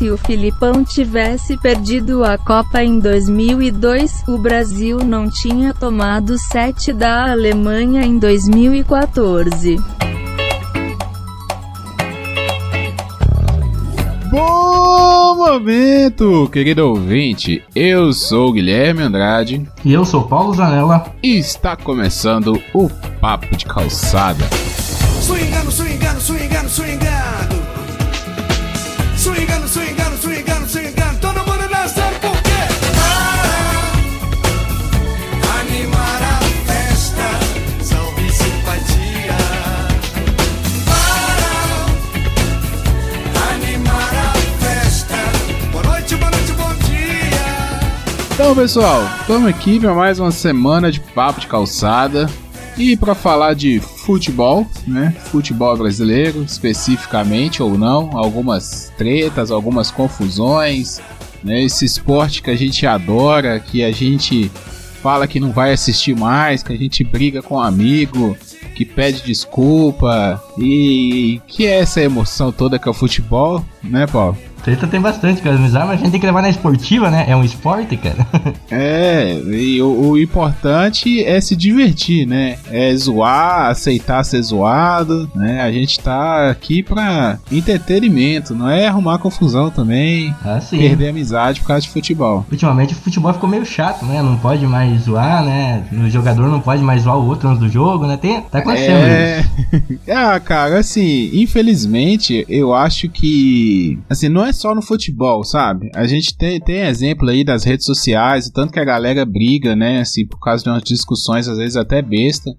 se o Filipão tivesse perdido a Copa em 2002, o Brasil não tinha tomado 7 da Alemanha em 2014. Bom momento, querido ouvinte. Eu sou Guilherme Andrade. E eu sou Paulo Zanella. E está começando o Papo de Calçada. Swingando, swingando, swingando, swingando. Então, pessoal, estamos aqui para mais uma semana de Papo de Calçada. E para falar de futebol, né? Futebol brasileiro, especificamente ou não, algumas tretas, algumas confusões, né? Esse esporte que a gente adora, que a gente fala que não vai assistir mais, que a gente briga com um amigo, que pede desculpa e que é essa emoção toda que é o futebol, né, Paulo? Treta tem bastante, cara, mas a gente tem que levar na esportiva, né? É um esporte, cara. É, e o, o importante é se divertir, né? É zoar, aceitar ser zoado, né? A gente tá aqui pra entretenimento, não é arrumar confusão também, Ah, sim. perder amizade por causa de futebol. Ultimamente o futebol ficou meio chato, né? Não pode mais zoar, né? O jogador não pode mais zoar o outro antes do jogo, né? Tem, tá acontecendo isso. É... ah, cara, assim, infelizmente, eu acho que. Assim, não é só no futebol, sabe? A gente tem, tem exemplo aí das redes sociais, tanto que a galera briga, né? Assim, por causa de umas discussões, às vezes até besta.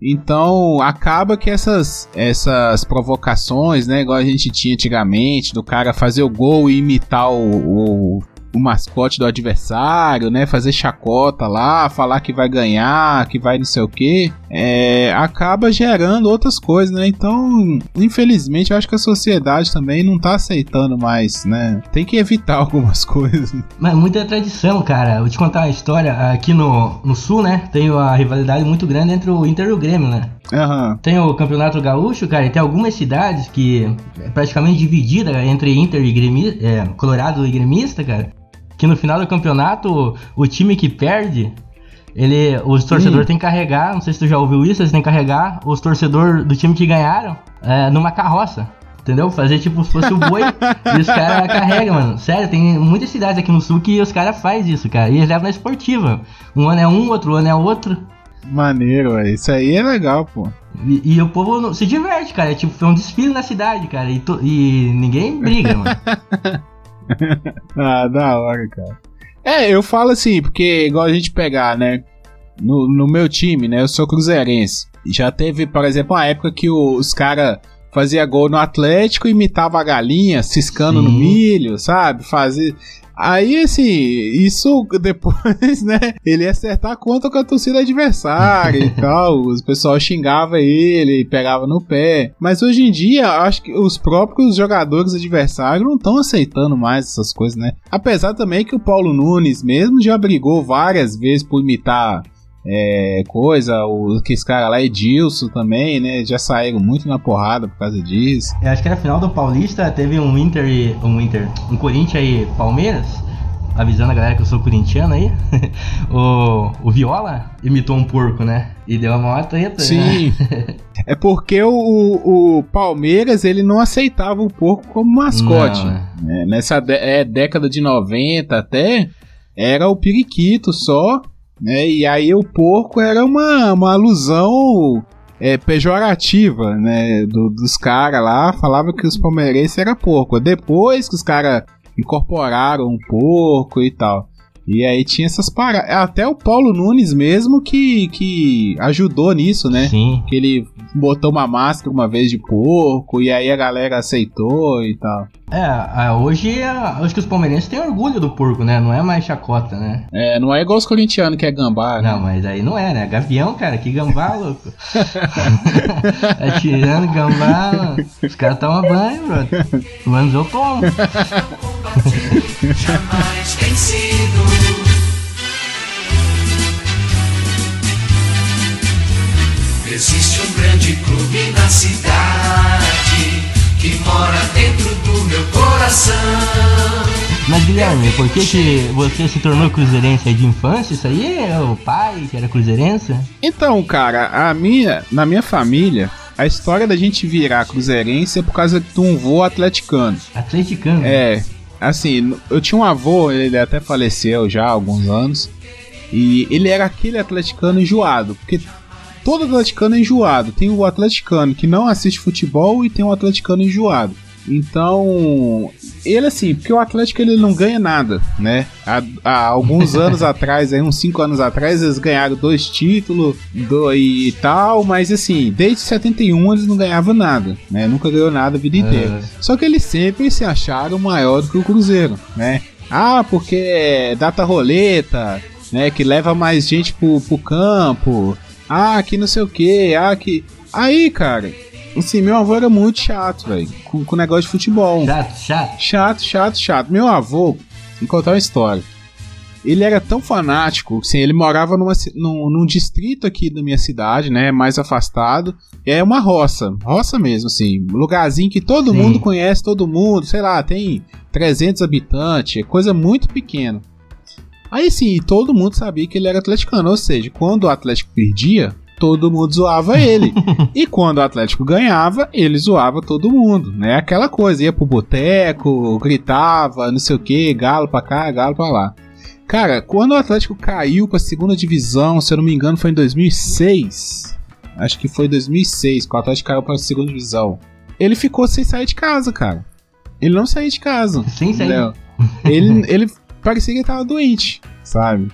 Então, acaba que essas, essas provocações, né? Igual a gente tinha antigamente, do cara fazer o gol e imitar o, o, o mascote do adversário, né? Fazer chacota lá, falar que vai ganhar, que vai não sei o que, é, acaba gerando outras coisas, né? Então, infelizmente, eu acho que a sociedade também não tá aceitando mais, né? Tem que evitar algumas coisas. Mas muita tradição, cara. Vou te contar uma história. Aqui no, no Sul, né? Tem uma rivalidade muito grande entre o Inter e o Grêmio, né? Aham. Tem o Campeonato Gaúcho, cara, e tem algumas cidades que é praticamente dividida entre Inter e Grêmio, é, Colorado e Gremista, cara. Que no final do campeonato, o, time que perde, ele, os torcedores têm que carregar, não sei se tu já ouviu isso, eles têm que carregar os torcedores do time que ganharam é, numa carroça. Entendeu? Fazer tipo se fosse o boi e os caras carregam, mano. Sério, tem muitas cidades aqui no sul que os caras fazem isso, cara. E eles levam na esportiva. Um ano é um, outro ano é outro. Maneiro, velho. Isso aí é legal, pô. E, e o povo não- se diverte, cara. É tipo, foi um desfile na cidade, cara. E, to- e ninguém briga, mano. Ah, da hora, cara. É, eu falo assim, porque igual a gente pegar, né? No, no meu time, né? Eu sou cruzeirense. Já teve, por exemplo, uma época que os caras fazia gol no Atlético imitava a galinha, ciscando no Sim. milho, sabe? Fazia. Aí, assim, isso depois, né? Ele ia acertar conta com a torcida adversária e tal. O pessoal xingava ele, pegava no pé. Mas hoje em dia, acho que os próprios jogadores adversários não estão aceitando mais essas coisas, né? Apesar também que o Paulo Nunes mesmo já brigou várias vezes por imitar. É, coisa, o que esse cara lá, Edilson também, né? Já saíram muito na porrada por causa disso. Eu acho que na final do Paulista teve um Inter e. Um Inter. Um Corinthians e Palmeiras. Avisando a galera que eu sou corintiano aí. o, o Viola imitou um porco, né? E deu uma maior treta. né? Sim. é porque o, o Palmeiras ele não aceitava o porco como mascote. Não, é. né? Nessa é, década de 90 até, era o periquito só. Né? E aí o porco era uma, uma alusão é, pejorativa né? do- dos caras lá. Falava que os palmeirenses eram porco. Depois que os caras incorporaram um porco e tal. E aí tinha essas paradas. Até o Paulo Nunes mesmo que, que ajudou nisso, né? Sim. Que ele botou uma máscara uma vez de porco e aí a galera aceitou e tal. É, a- hoje a- acho que os palmeirenses têm orgulho do porco, né? Não é mais chacota, né? É, não é igual os corintianos que é gambá, né? Não, mas aí não é, né? Gavião, cara, que gambá, louco. Atirando gambá, mano. Os caras tomam banho, brother. Menos eu tomo. jamais vencido. Existe um grande clube na cidade que mora dentro do meu coração. Mas Guilherme, por que, que você se tornou cruzeirense aí de infância? Isso aí é o pai que era cruzeirense? Então, cara, a minha, na minha família, a história da gente virar cruzeirense é por causa de um vô atleticano. Atleticano? É, assim, eu tinha um avô, ele até faleceu já há alguns anos, e ele era aquele atleticano enjoado, porque todo atleticano é enjoado. Tem o atleticano que não assiste futebol e tem o atleticano enjoado. Então, ele assim, porque o Atlético ele não ganha nada, né? Há, há alguns anos atrás, aí, uns 5 anos atrás, eles ganharam dois títulos do, e tal, mas assim, desde 71 eles não ganhavam nada, né? Nunca ganhou nada a vida inteira. Só que eles sempre se acharam maior do que o Cruzeiro, né? Ah, porque é data roleta, né? Que leva mais gente pro, pro campo. Ah, que não sei o que. Ah, que. Aí, cara, assim, meu avô era muito chato, velho, com, com negócio de futebol. Chato, chato. Chato, chato, chato. Meu avô, vou contar uma história. Ele era tão fanático, assim, ele morava numa, num, num distrito aqui da minha cidade, né, mais afastado. É uma roça, roça mesmo, assim, um lugarzinho que todo Sim. mundo conhece, todo mundo, sei lá, tem 300 habitantes, é coisa muito pequena. Aí sim, todo mundo sabia que ele era atleticano, ou seja, quando o Atlético perdia, todo mundo zoava ele. e quando o Atlético ganhava, ele zoava todo mundo, né? Aquela coisa, ia pro boteco, gritava, não sei o que, galo pra cá, galo pra lá. Cara, quando o Atlético caiu pra segunda divisão, se eu não me engano, foi em 2006. Acho que foi 2006 que o Atlético caiu pra segunda divisão. Ele ficou sem sair de casa, cara. Ele não saía de casa. Sem sair. Ele, ele parecia que ele tava doente, sabe?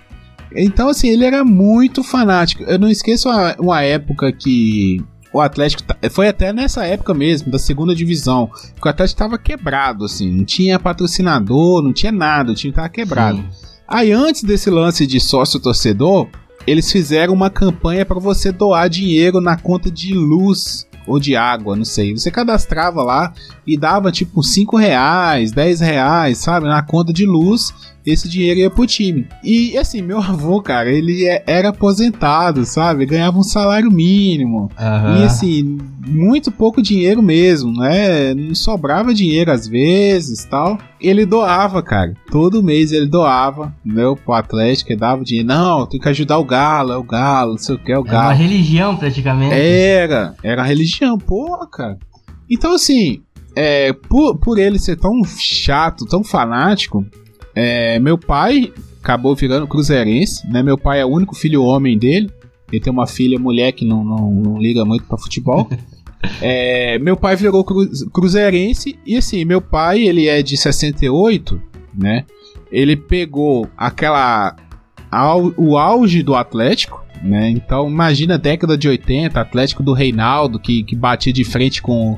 Então, assim, ele era muito fanático. Eu não esqueço uma, uma época que o Atlético. Foi até nessa época mesmo, da segunda divisão. Que o Atlético tava quebrado, assim. Não tinha patrocinador, não tinha nada. O time tava quebrado. Sim. Aí, antes desse lance de sócio torcedor, eles fizeram uma campanha para você doar dinheiro na conta de luz ou de água, não sei. Você cadastrava lá e dava tipo 5 reais, 10 reais, sabe, na conta de luz. Esse dinheiro ia pro time. E assim, meu avô, cara, ele é- era aposentado, sabe? Ganhava um salário mínimo. Aham. E assim, muito pouco dinheiro mesmo, né? Não sobrava dinheiro às vezes tal. Ele doava, cara. Todo mês ele doava, né? Pro Atlético, ele dava dinheiro. Não, tem que ajudar o Galo, é o Galo, não sei o que, é o É uma Galo. religião praticamente. Era, era a religião, porra, cara. Então, assim, é, por, por ele ser tão chato, tão fanático, é, meu pai acabou virando cruzeirense, né? Meu pai é o único filho homem dele. Ele tem uma filha mulher que não, não, não liga muito pra futebol. É, meu pai virou cru, cruzeirense e assim, meu pai, ele é de 68, né? Ele pegou aquela o auge do Atlético, né? Então imagina a década de 80, Atlético do Reinaldo que, que batia de frente com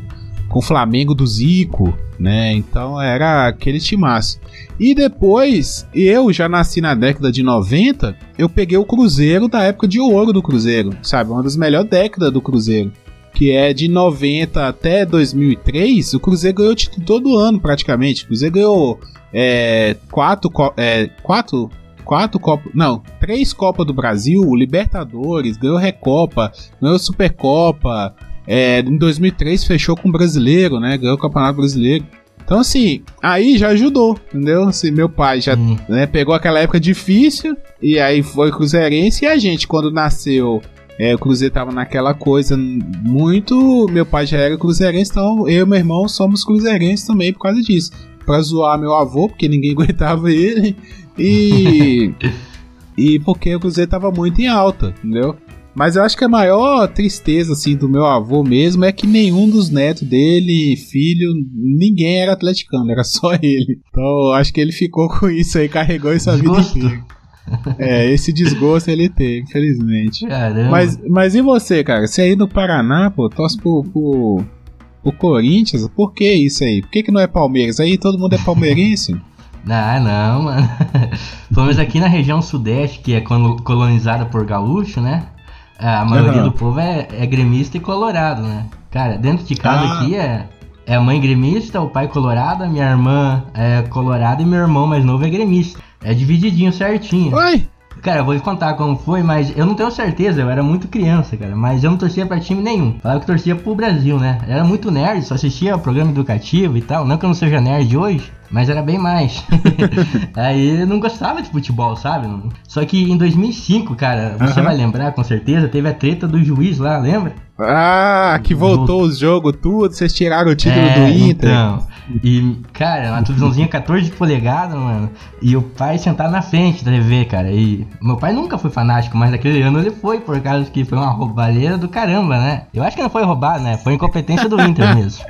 com o Flamengo do Zico, né? Então era aquele timaço. E depois, eu já nasci na década de 90, eu peguei o Cruzeiro da época de ouro do Cruzeiro, sabe? Uma das melhores décadas do Cruzeiro. Que é de 90 até 2003, o Cruzeiro ganhou título todo ano praticamente. O Cruzeiro ganhou é, quatro, é, quatro, quatro Copas, não, três Copas do Brasil, Libertadores, ganhou Recopa, ganhou Supercopa, é, em 2003 fechou com o brasileiro, né? Ganhou o Campeonato Brasileiro. Então, assim, aí já ajudou, entendeu? Assim, meu pai já Sim. né, pegou aquela época difícil e aí foi cruzeirense. E a gente, quando nasceu, é, o Cruzeiro tava naquela coisa muito. Meu pai já era cruzeirense, então eu e meu irmão somos cruzeirenses também por causa disso. Pra zoar meu avô, porque ninguém aguentava ele. E. e porque o Cruzeiro tava muito em alta, entendeu? Mas eu acho que a maior tristeza, assim, do meu avô mesmo é que nenhum dos netos dele, filho, ninguém era atleticano, era só ele. Então eu acho que ele ficou com isso aí, carregou isso a vida inteira. É, esse desgosto ele teve, infelizmente. Caramba. Mas, mas e você, cara? Você aí no Paraná, pô, torce pro, pro, pro Corinthians? Por que isso aí? Por que, que não é Palmeiras? Aí todo mundo é palmeirense? Ah, não, mano. Pelo menos aqui na região sudeste, que é colo- colonizada por gaúcho, né? A maioria Aham. do povo é, é gremista e colorado, né? Cara, dentro de casa Ah. aqui é, é a mãe gremista, o pai colorado, a minha irmã é colorada e meu irmão mais novo é gremista. É divididinho certinho. Uai, Cara, eu vou te contar como foi, mas eu não tenho certeza, eu era muito criança, cara. Mas eu não torcia pra time nenhum. Falava que torcia pro Brasil, né? Eu era muito nerd, só assistia programa educativo e tal. Não que eu não seja nerd hoje, mas era bem mais. Aí eu não gostava de futebol, sabe? Só que em 2005, cara, você Aham. vai lembrar com certeza, teve a treta do juiz lá, lembra? Ah, que voltou os jogos tudo, vocês tiraram o título É, do Inter. Então, e, cara, uma televisãozinha 14 polegadas, mano. E o pai sentado na frente da TV, cara. E meu pai nunca foi fanático, mas naquele ano ele foi, por causa que foi uma roubalheira do caramba, né? Eu acho que não foi roubado, né? Foi incompetência do Inter mesmo.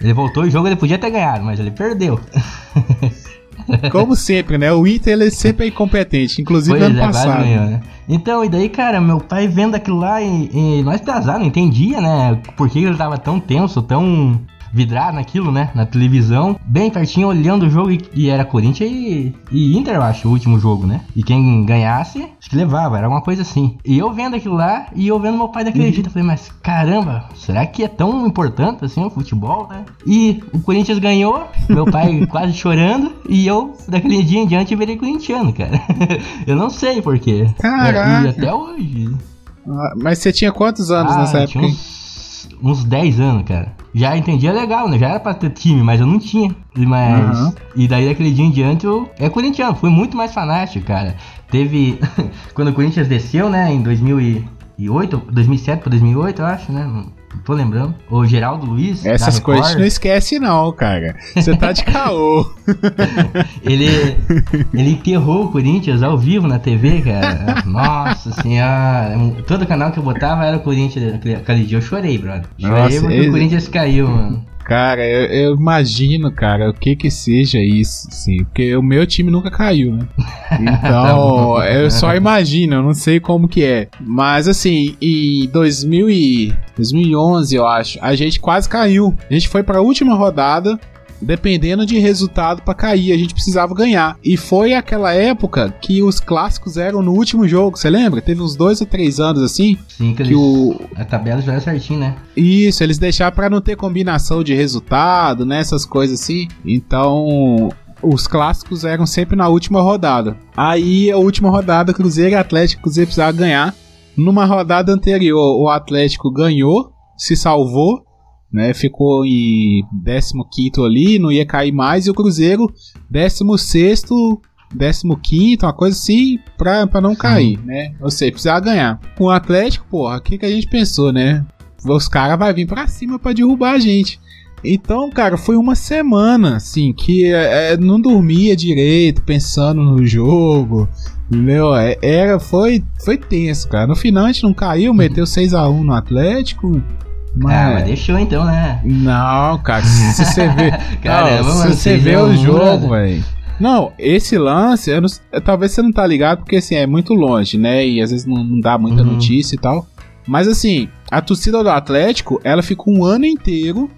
Ele voltou o jogo, ele podia ter ganhado, mas ele perdeu. Como sempre, né? O Inter ele sempre é incompetente, inclusive Pois ano é, passado. ganhou, né? Então, e daí, cara, meu pai vendo aquilo lá e, e nós pesado, não entendia, né? Por que ele tava tão tenso, tão vidrado naquilo, né? Na televisão, bem pertinho, olhando o jogo e, e era Corinthians e, e Inter, eu acho, o último jogo, né? E quem ganhasse, acho que levava, era uma coisa assim. E eu vendo aquilo lá e eu vendo meu pai daquele jeito, eu falei, mas caramba, será que é tão importante assim o futebol, né? E o Corinthians ganhou, meu pai quase chorando, e eu, daquele dia em diante, virei corintiano, cara. eu não sei porquê. Caraca. E até hoje. Ah, Mas você tinha quantos anos Ah, nessa época? tinha uns, uns 10 anos, cara. Já entendia legal, né? Já era pra ter time, mas eu não tinha. Mas. Aham. E daí daquele dia em diante eu. É corintiano, fui muito mais fanático, cara. Teve. Quando o Corinthians desceu, né? Em 2008, 2007 pra 2008, eu acho, né? Tô lembrando. O Geraldo Luiz. Essas coisas não esquece, não, cara. Você tá de caô. Ele, ele enterrou o Corinthians ao vivo na TV, cara. Nossa senhora. Todo canal que eu botava era o Corinthians. Aquele dia eu chorei, brother. Chorei Nossa, porque ele- o Corinthians caiu, mano. Cara, eu, eu imagino, cara, o que que seja isso, assim, porque o meu time nunca caiu, né? Então, bom. eu só imagino, eu não sei como que é. Mas, assim, em 2000 e 2011, eu acho, a gente quase caiu. A gente foi pra última rodada, dependendo de resultado pra cair, a gente precisava ganhar. E foi aquela época que os clássicos eram no último jogo, você lembra? Teve uns dois ou três anos, assim, Sim, que, que eles, o, a tabela já era certinho, né? isso, eles deixaram pra não ter combinação de resultado, né? Essas coisas assim. Então, os clássicos eram sempre na última rodada. Aí, a última rodada, Cruzeiro e Atlético, Cruzeiro precisava ganhar. Numa rodada anterior, o Atlético ganhou, se salvou, né? Ficou em 15 ali, não ia cair mais. E o Cruzeiro, 16 15 uma coisa assim, pra, pra não cair, né? Ou seja, precisava ganhar. Com o Atlético, porra, o que, que a gente pensou, né? Os caras vão vir pra cima pra derrubar a gente. Então, cara, foi uma semana, assim, que é, não dormia direito, pensando no jogo. Entendeu? É, Era, foi, foi tenso, cara. No final a gente não caiu, meteu 6x1 no Atlético. Mas... Ah, mas deixou então, né? Não, cara, se você vê. Caramba, não, mano, se você vê 6 a o 1, jogo, brother. velho. Não, esse lance, não- talvez você não tá ligado, porque assim, é muito longe, né? E às vezes não, não dá muita Uhum. notícia e tal. Mas assim, a torcida do Atlético, ela ficou um ano inteiro,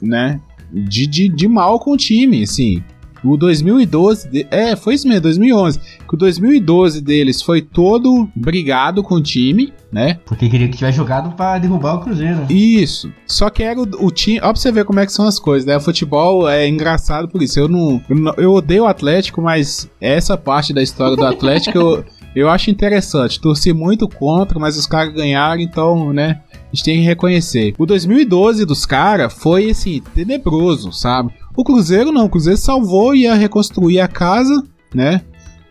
né? De, de, de mal com o time, assim. O 2012, de- é, foi isso mesmo, 2011. Que o 2012 deles foi todo brigado com o time, né? Porque queria que tivesse jogado pra derrubar o Cruzeiro. Isso. Só que era o, o time. Ó, pra você ver como é que são as coisas, né? O futebol é engraçado por isso. Eu não. Eu, não- eu odeio o Atlético, mas essa parte da história do Atlético eu, eu acho interessante. Torci muito contra, mas os caras ganharam, então, né? A gente tem que reconhecer. O 2012 dos caras foi, assim, tenebroso, sabe? O Cruzeiro não. O Cruzeiro salvou e ia reconstruir a casa, né?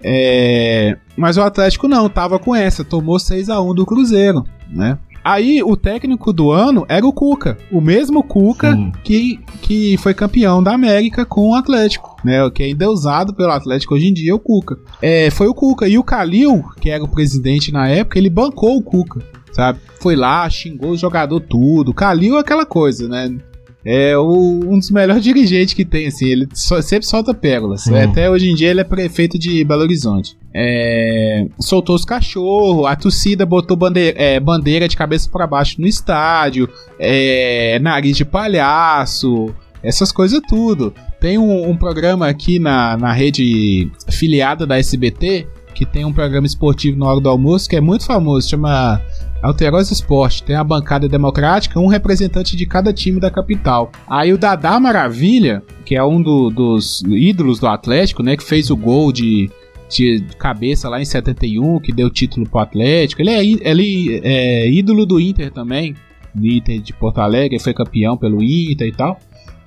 É, mas o Atlético não, tava com essa, tomou 6 a 1 do Cruzeiro, né? Aí o técnico do ano era o Cuca, o mesmo Cuca Sim. que, que foi campeão da América com o Atlético, né? O que é endeusado pelo Atlético hoje em dia é o Cuca. É, foi o Cuca e o Calil, que era o presidente na época, ele bancou o Cuca, sabe? Foi lá, xingou o jogador tudo. Calil é aquela coisa, né? É o- um dos melhores dirigentes que tem, assim. Ele só- sempre solta pérolas. Sim. Até hoje em dia ele é prefeito de Belo Horizonte. É, soltou os cachorros, a torcida botou bandeira, é, bandeira de cabeça pra baixo no estádio, é, nariz de palhaço, essas coisas tudo. Tem um, um programa aqui na, na rede filiada da SBT, que tem um programa esportivo na hora do almoço, que é muito famoso, chama Alterosa Esporte. Tem a bancada democrática, um representante de cada time da capital. Aí o Dadá Maravilha, que é um do- dos ídolos do Atlético, né, que fez o gol de de cabeça lá em 71, que deu título pro Atlético. Ele é, ele é ídolo do Inter também, do Inter de Porto Alegre, foi campeão pelo Inter e tal.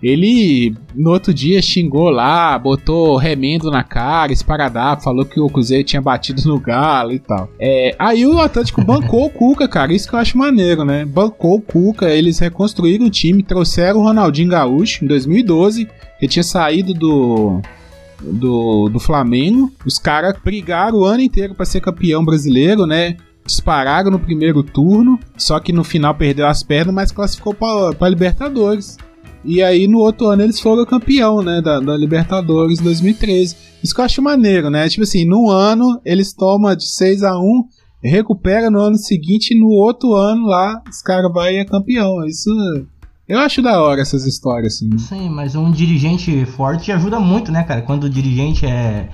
Ele, no outro dia, xingou lá, botou remendo na cara, esparadrapo, falou que o Cruzeiro tinha batido no Galo e tal. É, aí o Atlético bancou o Cuca, cara, isso que eu acho maneiro, né? Bancou o Cuca, eles reconstruíram o time, trouxeram o Ronaldinho Gaúcho em 2012, que tinha saído do, do, do Flamengo. Os caras brigaram o ano inteiro pra ser campeão brasileiro, né? Dispararam no primeiro turno, só que no final perdeu as pernas, mas classificou pra Libertadores. E aí no outro ano eles foram campeão, né, da, da Libertadores 2013. Isso que eu acho maneiro, né? Tipo assim, no ano eles tomam de 6 a 1 recupera no ano seguinte e no outro ano lá os caras vai e é campeão. Isso eu acho da hora essas histórias assim. Sim, mas um dirigente forte ajuda muito, né, cara? Quando o dirigente é,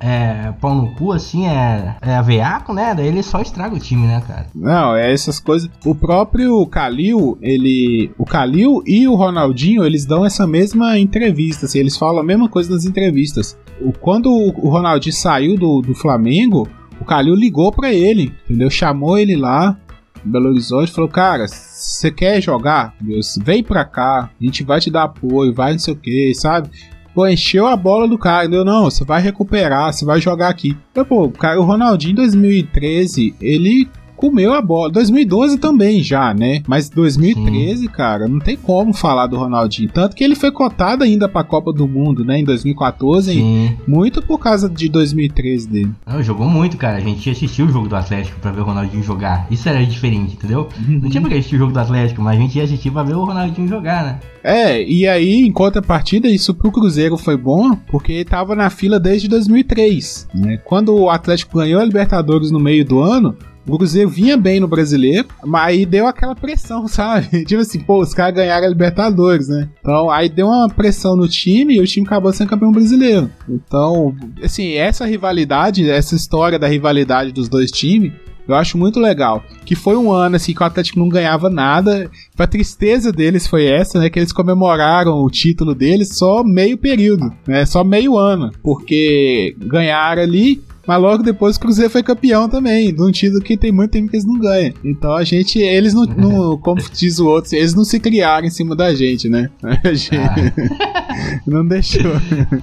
é pau no cu, assim, é, é aveaco, né? Daí ele só estraga o time, né, cara? Não, é essas coisas. O próprio Kalil, ele. O Kalil e o Ronaldinho, eles dão essa mesma entrevista. Assim, eles falam a mesma coisa nas entrevistas. O, quando o Ronaldinho saiu do, do Flamengo, o Kalil ligou pra ele, entendeu? Chamou ele lá Belo Horizonte falou: Cara, você quer jogar? Deus, vem pra cá, a gente vai te dar apoio, vai não sei o que, sabe? Pô, encheu a bola do cara, entendeu? Não, você vai recuperar, você vai jogar aqui. Eu, pô, cara, o Ronaldinho em 2013, ele comeu a bola. 2012 também já, né? Mas 2013, cara, não tem como falar do Ronaldinho. Tanto que ele foi cotado ainda pra Copa do Mundo, né? Em 2014, Sim. muito por causa de 2013 dele. Não, jogou muito, cara. A gente assistiu o jogo do Atlético pra ver o Ronaldinho jogar. Isso era diferente, entendeu? Não tinha pra que assistir o jogo do Atlético, mas a gente ia assistir pra ver o Ronaldinho jogar, né? É, e aí, em contrapartida, isso pro Cruzeiro foi bom, porque ele tava na fila desde 2003. Né? Quando o Atlético ganhou a Libertadores no meio do ano, o Cruzeiro vinha bem no brasileiro, mas aí deu aquela pressão, sabe? tipo assim, pô, os caras ganharam a Libertadores, né? Então aí deu uma pressão no time e o time acabou sendo campeão brasileiro. Então, assim, essa rivalidade, essa história da rivalidade dos dois times. Eu acho muito legal. Que foi um ano assim que o Atlético não ganhava nada. A tristeza deles foi essa, né? Que eles comemoraram o título deles só meio período, né? Só meio ano. Porque ganharam ali, mas logo depois o Cruzeiro foi campeão também, de um título que tem muito tempo que eles não ganham. Então a gente, eles não, não como diz o outro, eles não se criaram em cima da gente, né? A gente não deixou.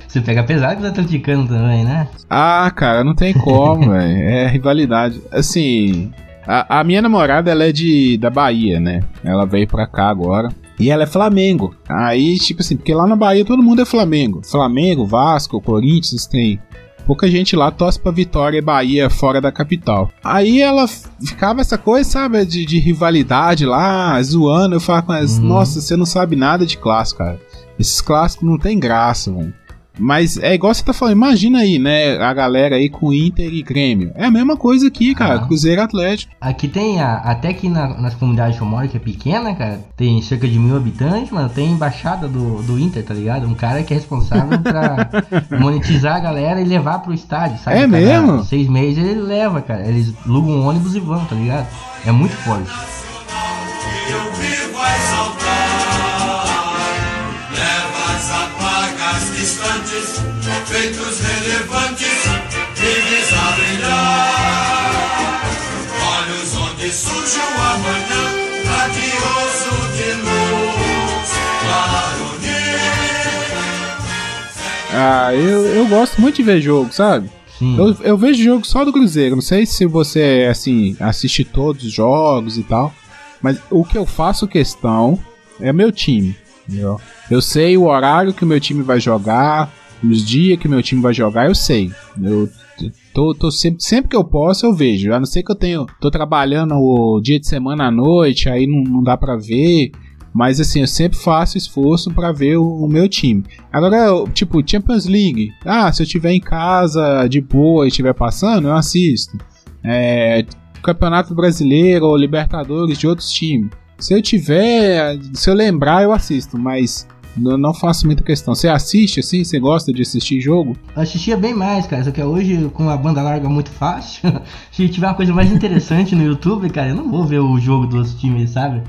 Você pega pesado com os atleticanos também, né? Ah, cara, não tem como, velho. É rivalidade. Assim, a, a minha namorada, ela é de da Bahia, né? Ela veio pra cá agora. E ela é Flamengo. Aí, tipo assim, porque lá na Bahia todo mundo é Flamengo. Flamengo, Vasco, Corinthians, tem. Pouca gente lá torce pra Vitória e Bahia fora da capital. Aí ela ficava essa coisa, sabe, de, de rivalidade lá, zoando. Eu falava com ela, Uhum. nossa, você não sabe nada de clássico, cara. Esses clássicos não tem graça, velho. Mas é igual você tá falando, imagina aí, né, a galera aí com Inter e Grêmio. É a mesma coisa aqui, cara, Ah. Cruzeiro e Atlético. Aqui tem, a- até aqui na- nas comunidades que eu moro, que é pequena, cara, tem cerca de mil habitantes, mano, tem embaixada do, do Inter, tá ligado? Um cara que é responsável pra monetizar a galera e levar pro estádio, sabe? É Cada mesmo? Seis meses ele leva, cara. Eles alugam um ônibus e vão, tá ligado? É muito forte. Distantes, feitos relevantes, vives a brilhar. Olhos onde surge o amanhã, radioso de luz, claro Ah, eu, eu gosto muito de ver jogo, sabe? Eu, eu vejo jogo só do Cruzeiro. Não sei se você, assim, assiste todos os jogos e tal. Mas o que eu faço questão é meu time. Entendeu? Eu sei o horário que o meu time vai jogar, os dias que o meu time vai jogar, eu sei. Eu tô, tô sempre, sempre que eu posso, eu vejo. A não ser que eu tenho. tô trabalhando o dia de semana à noite, aí não, não dá pra ver. Mas assim, eu sempre faço esforço pra ver o, o meu time. Agora, tipo, Champions League. Ah, se eu tiver em casa de boa e estiver passando, eu assisto. É, Campeonato Brasileiro ou Libertadores de outros times. Se eu tiver, se eu lembrar, eu assisto, mas eu não faço muita questão. Você assiste assim? Você gosta de assistir jogo? Eu assistia bem mais, cara, só que hoje com a banda larga muito fácil, se tiver uma coisa mais interessante no YouTube, cara, eu não vou ver o jogo dos times, sabe?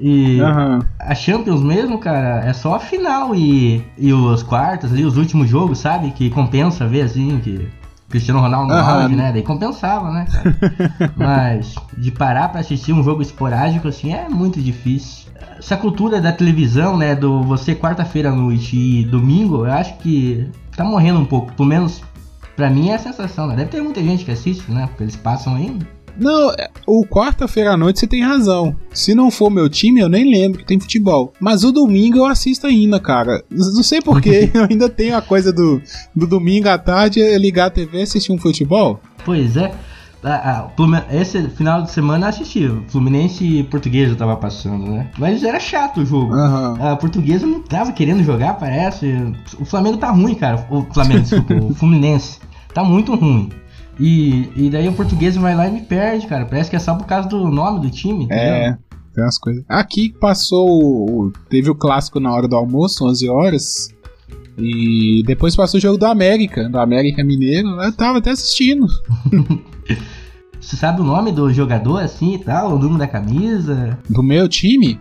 E Aham. a Champions mesmo, cara, é só a final e, e os quartos ali, os últimos jogos, sabe? Que compensa ver assim, que Cristiano Ronaldo auge, né? Daí compensava, né, cara? Mas de parar pra assistir um jogo esporádico assim é muito difícil. Essa cultura da televisão, né, do você quarta-feira à noite e domingo, eu acho que tá morrendo um pouco. Pelo menos pra mim é a sensação, né? Deve ter muita gente que assiste, né? Porque eles passam ainda. Não, o quarta-feira à noite você tem razão. Se não for meu time, eu nem lembro que tem futebol. Mas o domingo eu assisto ainda, cara. Não sei porquê, eu ainda tenho a coisa do, do domingo à tarde é ligar a TV e assistir um futebol. Pois é. Ah, ah, Esse final de semana eu assisti. Fluminense e Portuguesa tava passando, né? Mas era chato o jogo. Aham. A Portuguesa não tava querendo jogar, parece. O Flamengo tá ruim, cara. O Flamengo, desculpa, o Fluminense. Tá muito ruim. E, e daí o Portuguesa vai lá e me perde, cara. Parece que é só por causa do nome do time, entendeu? É, tem umas coisas. Aqui passou. o- Teve o clássico na hora do almoço, 11 horas. E depois passou o jogo do América, do América Mineiro. Eu tava até assistindo. Você sabe o nome do jogador assim e tal? O número da camisa? Do meu time?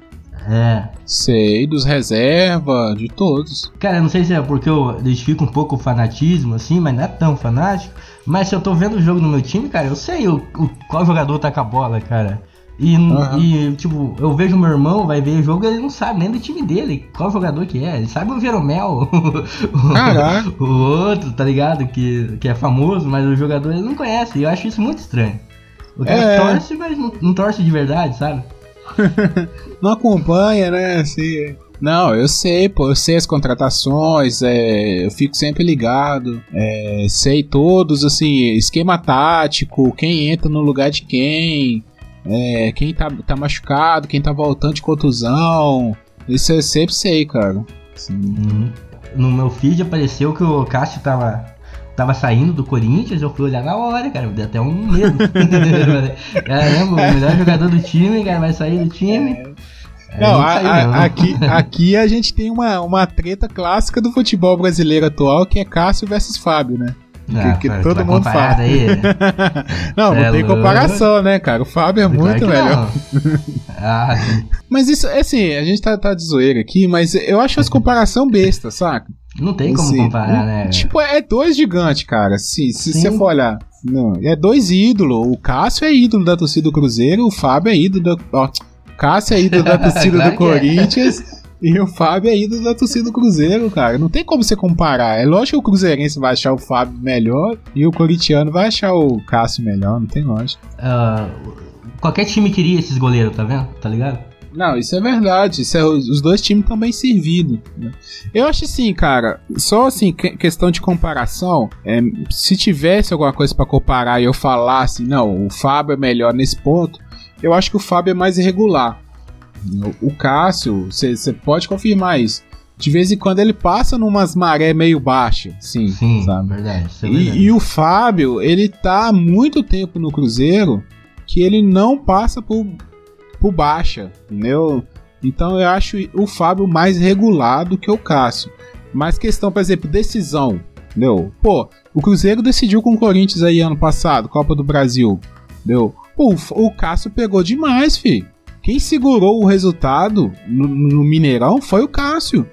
É. Sei, dos reserva, de todos. Cara, eu não sei se é porque eu identifico um pouco o fanatismo, assim, mas não é tão fanático. Mas se eu tô vendo o jogo no meu time, cara, eu sei o, o- qual jogador tá com a bola, cara. E, Aham. e, tipo, eu vejo meu irmão, vai ver o jogo, ele não sabe nem do time dele, qual jogador que é. Ele sabe o Jeromel, o- o outro, tá ligado? Que, que é famoso, mas o jogador ele não conhece. E eu acho isso muito estranho. O cara É. torce, mas não, não torce de verdade, sabe? Não acompanha, né? Assim. Não, eu sei, pô, eu sei as contratações, é, eu fico sempre ligado, é, sei todos, assim, esquema tático, quem entra no lugar de quem, é, quem tá, tá machucado, quem tá voltando de contusão, isso eu sempre sei, cara. Assim, Uhum. No meu feed apareceu que o Cássio tava, tava saindo do Corinthians, eu fui olhar na hora, cara, me deu até um medo. Caramba, o melhor jogador do time, cara, vai sair do time. Aí Não, a- saiu, a- não. aqui, aqui a gente tem uma, uma treta clássica do futebol brasileiro atual, que é Cássio versus Fábio, né? Ah, que todo vai mundo fala. Não, É não tem comparação, né, cara? O Fábio é muito melhor. não. Ah, Mas isso, é assim, a gente tá, tá de zoeira aqui, mas eu acho as comparação besta, saca? não tem como Assim, comparar, né? Tipo, é dois gigantes, cara. Se, se Sim. você for olhar. Não, é dois ídolos. O Cássio é ídolo da torcida do Cruzeiro, o Fábio é ídolo da. Ó, Cássio é ídolo da torcida do é. Corinthians. E o Fábio é ídolo da torcida do Cruzeiro, cara. Não tem como você comparar. É lógico que o Cruzeirense vai achar o Fábio melhor e o corintiano vai achar o Cássio melhor. Não tem lógica. Ah, qualquer time queria esses goleiros, tá vendo? Tá ligado? Não, isso é verdade. Isso é- os dois times estão bem servidos. né? Eu acho assim, cara, só assim, que- questão de comparação, é, se tivesse alguma coisa pra comparar e eu falasse, não, o Fábio é melhor nesse ponto, eu acho que o Fábio é mais irregular. O, Cássio, você pode confirmar isso. De vez em quando ele passa numas maré meio baixa, sim, Sim, sabe? verdade. É verdade. E, e o Fábio, ele tá há muito tempo no Cruzeiro que ele não passa por, por baixa, entendeu? Então eu acho o Fábio mais regular do que o Cássio. Mas questão, por exemplo, decisão, entendeu? Pô, o Cruzeiro decidiu com o Corinthians aí ano passado, Copa do Brasil, entendeu? Pô, o, Cássio pegou demais, fi. Quem segurou o resultado no, no Mineirão foi o Cássio.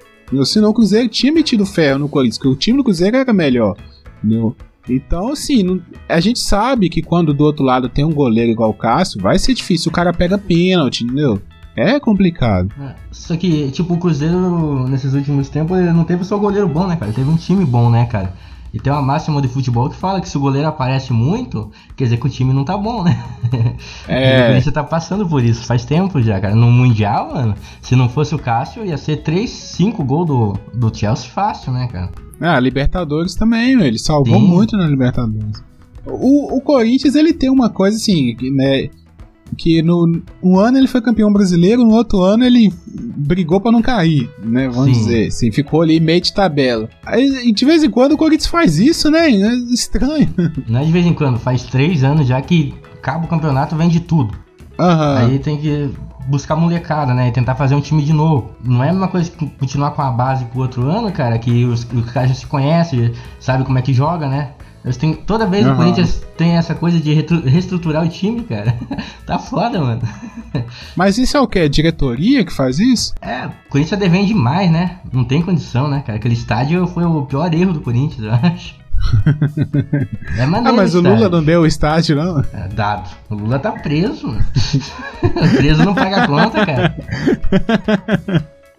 Senão o Cruzeiro tinha metido ferro no Corinthians, porque o time do Cruzeiro era melhor. Entendeu? Então, assim, a gente sabe que quando do outro lado tem um goleiro igual o Cássio, vai ser difícil. O cara pega pênalti, entendeu? É complicado. É, Só que, tipo, o Cruzeiro, nesses últimos tempos, ele não teve só goleiro bom, né, cara? Ele teve um time bom, né, cara? E tem uma máxima de futebol que fala que se o goleiro aparece muito, quer dizer que o time não tá bom, né? E o É, Corinthians tá passando por isso faz tempo já, cara. No Mundial, mano, se não fosse o Cássio, ia ser 3, 5 gols do, do Chelsea fácil, né, cara? ah, Libertadores também, ele salvou Sim. muito na Libertadores. O, o Corinthians, ele tem uma coisa assim, que, né? Que no um ano ele foi campeão brasileiro, no outro ano ele brigou pra não cair, né? Vamos Sim. dizer, assim, ficou ali meio de tabela. Aí, de vez em quando o Corinthians faz isso, né? É estranho. Não é de vez em quando, faz 3 anos já que acaba o campeonato, vende tudo. Aham. Aí tem que buscar molecada, né? E tentar fazer um time de novo. Não é a mesma coisa que continuar com a base pro outro ano, cara, que os, os caras já se conhecem, sabe como é que joga, né? Eles têm, toda vez o Aham. Corinthians tem essa coisa de reestruturar o time, cara. tá foda, mano. Mas isso é o quê? Diretoria que faz isso? É, o Corinthians devendo demais, né? Não tem condição, né, cara? Aquele estádio foi o pior erro do Corinthians, eu acho. É maneiro Ah, mas o estádio. Lula não deu o estádio, não? É, dado. O Lula tá preso. mano. preso não paga conta, cara.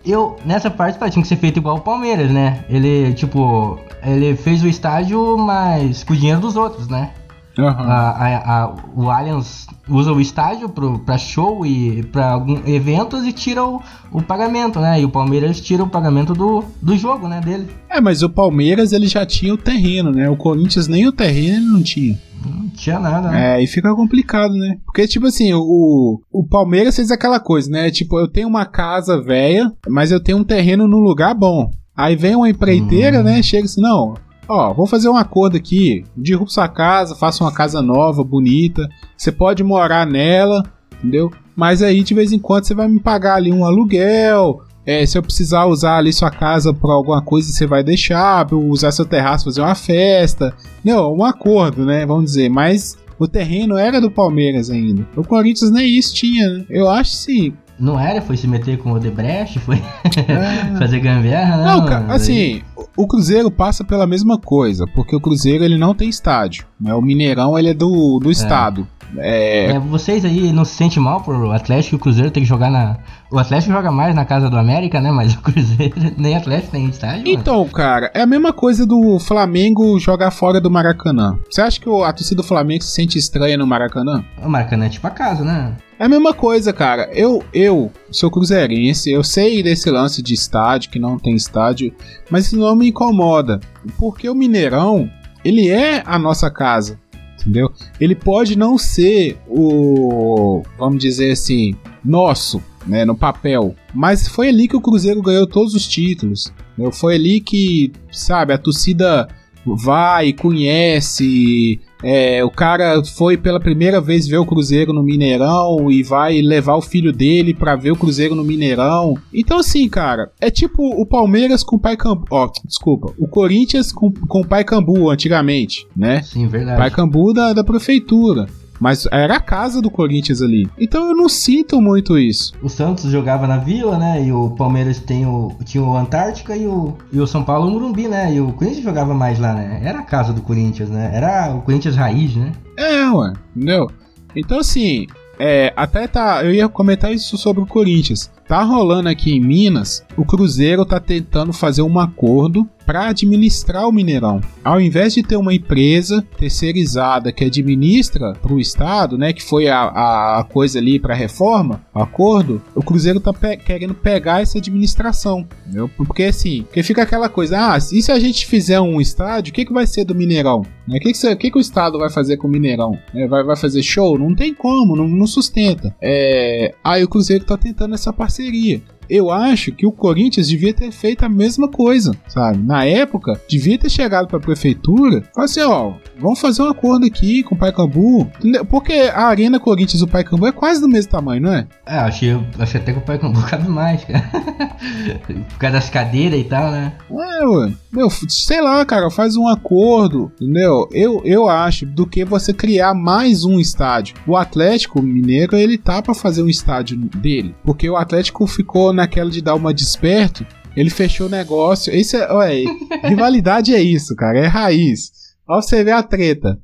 Eu, nessa parte, pá, tinha que ser feito igual o Palmeiras, né? Ele, tipo, ele fez o estádio, mas com o dinheiro dos outros, né? Aham. A, a- a- o Allianz usa o estádio pro, pra show e alguns eventos e tira o, o pagamento, né? E o Palmeiras tira o pagamento do, do jogo, né? Dele. É, mas o Palmeiras ele já tinha o terreno, né? O Corinthians nem o terreno ele não tinha. Não tinha nada, né? É, e fica complicado, né? Porque, tipo assim, o, o Palmeiras fez aquela coisa, né? Tipo, eu tenho uma casa velha, mas eu tenho um terreno num lugar bom. Aí vem uma empreiteira, Hum. né? Chega assim, não, ó, vou fazer um acordo aqui, derrubo sua casa, faço uma casa nova, bonita, você pode morar nela, entendeu? Mas aí, de vez em quando, você vai me pagar ali um aluguel, é, se eu precisar usar ali sua casa pra alguma coisa, você vai deixar, pra eu usar seu terraço, fazer uma festa. Não, um acordo, né? Vamos dizer, mas o terreno era do Palmeiras ainda. O Corinthians nem isso tinha, né? Eu acho sim. Não era, foi se meter com o Odebrecht, foi fazer gambiarra, Não, não. cara, assim, o Cruzeiro passa pela mesma coisa, porque o Cruzeiro ele não tem estádio, né? O Mineirão ele é do, do estado. É, É, vocês aí não se sentem mal por o Atlético e o Cruzeiro ter que jogar na. O Atlético joga mais na casa do América, né? Mas o Cruzeiro nem Atlético tem estádio. mano. Então, cara, é a mesma coisa do Flamengo jogar fora do Maracanã. Você acha que a torcida do Flamengo se sente estranha no Maracanã? O Maracanã é tipo a casa, né? É a mesma coisa, cara. Eu, eu sou cruzeirense, eu sei desse lance de estádio, que não tem estádio, mas isso não me incomoda. Porque o Mineirão, ele é a nossa casa, entendeu? Ele pode não ser o, vamos dizer assim, nosso, né, no papel, mas foi ali que o Cruzeiro ganhou todos os títulos. entendeu? Foi ali que, sabe, a torcida vai, conhece, é, o cara foi pela primeira vez ver o Cruzeiro no Mineirão e vai levar o filho dele pra ver o Cruzeiro no Mineirão. Então, assim, cara, é tipo o Palmeiras com o Paycambu. Ó, desculpa, o Corinthians com, com o Paycambu antigamente, né? Sim, verdade. Paycambu da, da prefeitura. Mas era a casa do Corinthians ali. Então eu não sinto muito isso. O Santos jogava na Vila, né? E o Palmeiras tem o, tinha o Antártica e o, e o São Paulo o Morumbi, né? E o Corinthians jogava mais lá, né? Era a casa do Corinthians, né? Era o Corinthians raiz, né? É, ué, entendeu? Então, assim, é, até tá. Eu ia comentar isso sobre o Corinthians. Tá rolando aqui em Minas, o Cruzeiro tá tentando fazer um acordo para administrar o Mineirão. Ao invés de ter uma empresa terceirizada que administra para o Estado, né, que foi a, a, a coisa ali para reforma, o acordo, o Cruzeiro tá pe- querendo pegar essa administração. Entendeu? Porque assim, porque fica aquela coisa, ah, e se a gente fizer um estádio, o que, que vai ser do Mineirão? Né, O que, que, o que, que o Estado vai fazer com o Mineirão? É, vai, vai fazer show? Não tem como, não, não sustenta. É, aí o Cruzeiro tá tentando essa parceria parceria. Eu acho que o Corinthians devia ter feito a mesma coisa, sabe? Na época, devia ter chegado pra prefeitura e assim: ó, vamos fazer um acordo aqui com o. Entendeu? Porque a Arena Corinthians e o Paicambu é quase do mesmo tamanho, não é? É, achei, achei até que o pai com cabe mais, cara. Por causa das cadeiras e tal, né? É, ué. Meu, sei lá, cara, faz um acordo, entendeu? Eu, eu acho do que você criar mais um estádio. O Atlético Mineiro, ele tá pra fazer um estádio dele. Porque o Atlético ficou naquela de dar uma desperto, ele fechou o negócio. Isso é, ué, rivalidade é isso, cara, é raiz. Ó, você vê a treta.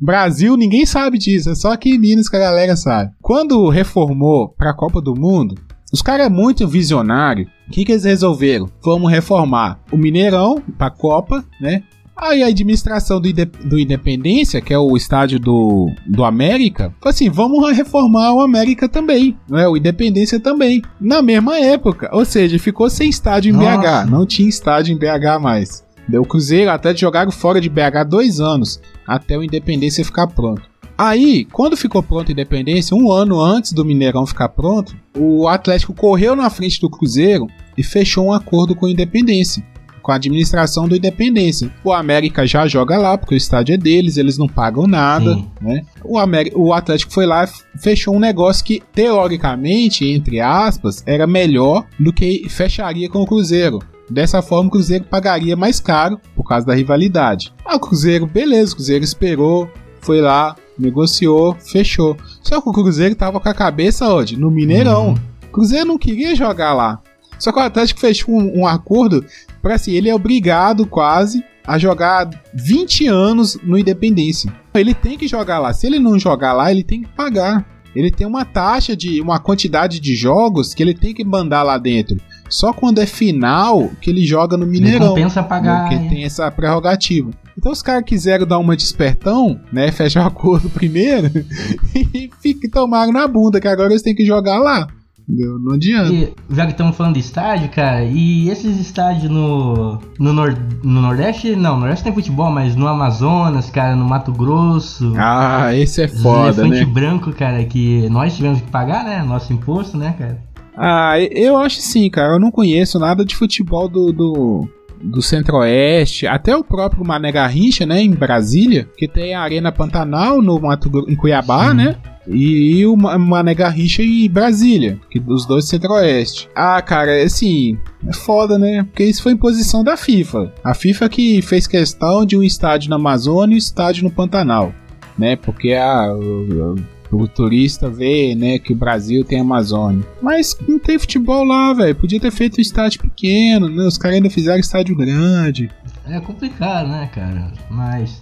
Brasil, ninguém sabe disso, é só aqui em Minas que a galera sabe. Quando reformou pra Copa do Mundo, os caras é muito visionário. O que, que eles resolveram? Vamos reformar o Mineirão pra Copa, né? Aí a administração do, do Independência, que é o estádio do, do América, falou assim: vamos reformar o América também, né? O Independência também. Na mesma época. Ou seja, ficou sem estádio em. BH. Não tinha estádio em BH mais. Deu o Cruzeiro até jogaram fora de BH dois anos, até o Independência ficar pronto. Aí, quando ficou pronto a Independência, um ano antes do Mineirão ficar pronto, o Atlético correu na frente do Cruzeiro e fechou um acordo com a Independência, com a administração do Independência. O América já joga lá, porque o estádio é deles, eles não pagam nada, né? O, Ameri- o Atlético foi lá e fechou um negócio que, teoricamente, entre aspas, era melhor do que fecharia com o Cruzeiro. Dessa forma, o Cruzeiro pagaria mais caro por causa da rivalidade. Ah, o Cruzeiro, beleza, o Cruzeiro esperou, foi lá, negociou, fechou. Só que o Cruzeiro tava com a cabeça onde? No Mineirão. Uhum. O Cruzeiro não queria jogar lá. Só que o Atlético fechou um, um acordo para assim, ele é obrigado quase a jogar 20 anos no Independência. Ele tem que jogar lá. Se ele não jogar lá, ele tem que pagar. Ele tem uma taxa de uma quantidade de jogos que ele tem que mandar lá dentro. Só quando é final que ele joga no Não Mineirão. compensa pagar. Porque é. tem essa prerrogativa. Então os caras quiseram dar uma despertão, né? Fechar o acordo primeiro e fica, tomaram na bunda, que agora eles têm que jogar lá. Entendeu? Não adianta. E, já que estamos falando de estádio, cara, e esses estádios no, no, nor, no Nordeste, não, no Nordeste tem futebol, mas no Amazonas, cara, no Mato Grosso, Ah, esse é foda, elefante né? branco, cara, que nós tivemos que pagar, né, nosso imposto, né, cara. Ah, eu acho sim, cara. Eu não conheço nada de futebol do, do, do Centro-Oeste, até o próprio Mané Garrincha, né, em Brasília, que tem a Arena Pantanal no Mato, Gro- em Cuiabá, Sim. né? E, o Ma- Mané Garrincha em Brasília, que dos dois Centro-Oeste. Ah, cara, assim, é foda, né? Porque isso foi imposição da FIFA. A FIFA que fez questão de um estádio na Amazônia e um estádio no Pantanal, né? Porque a, o, o turista vê, né, que o Brasil tem Amazônia. Mas não tem futebol lá, velho. Podia ter feito um estádio pequeno, né? Os caras ainda fizeram estádio grande. É complicado, né, cara, mas...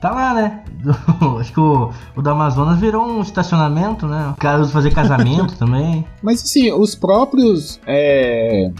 Tá lá, né? Acho que o, o do Amazonas virou um estacionamento, né? O cara usa fazer casamento também. Mas assim, os próprios é,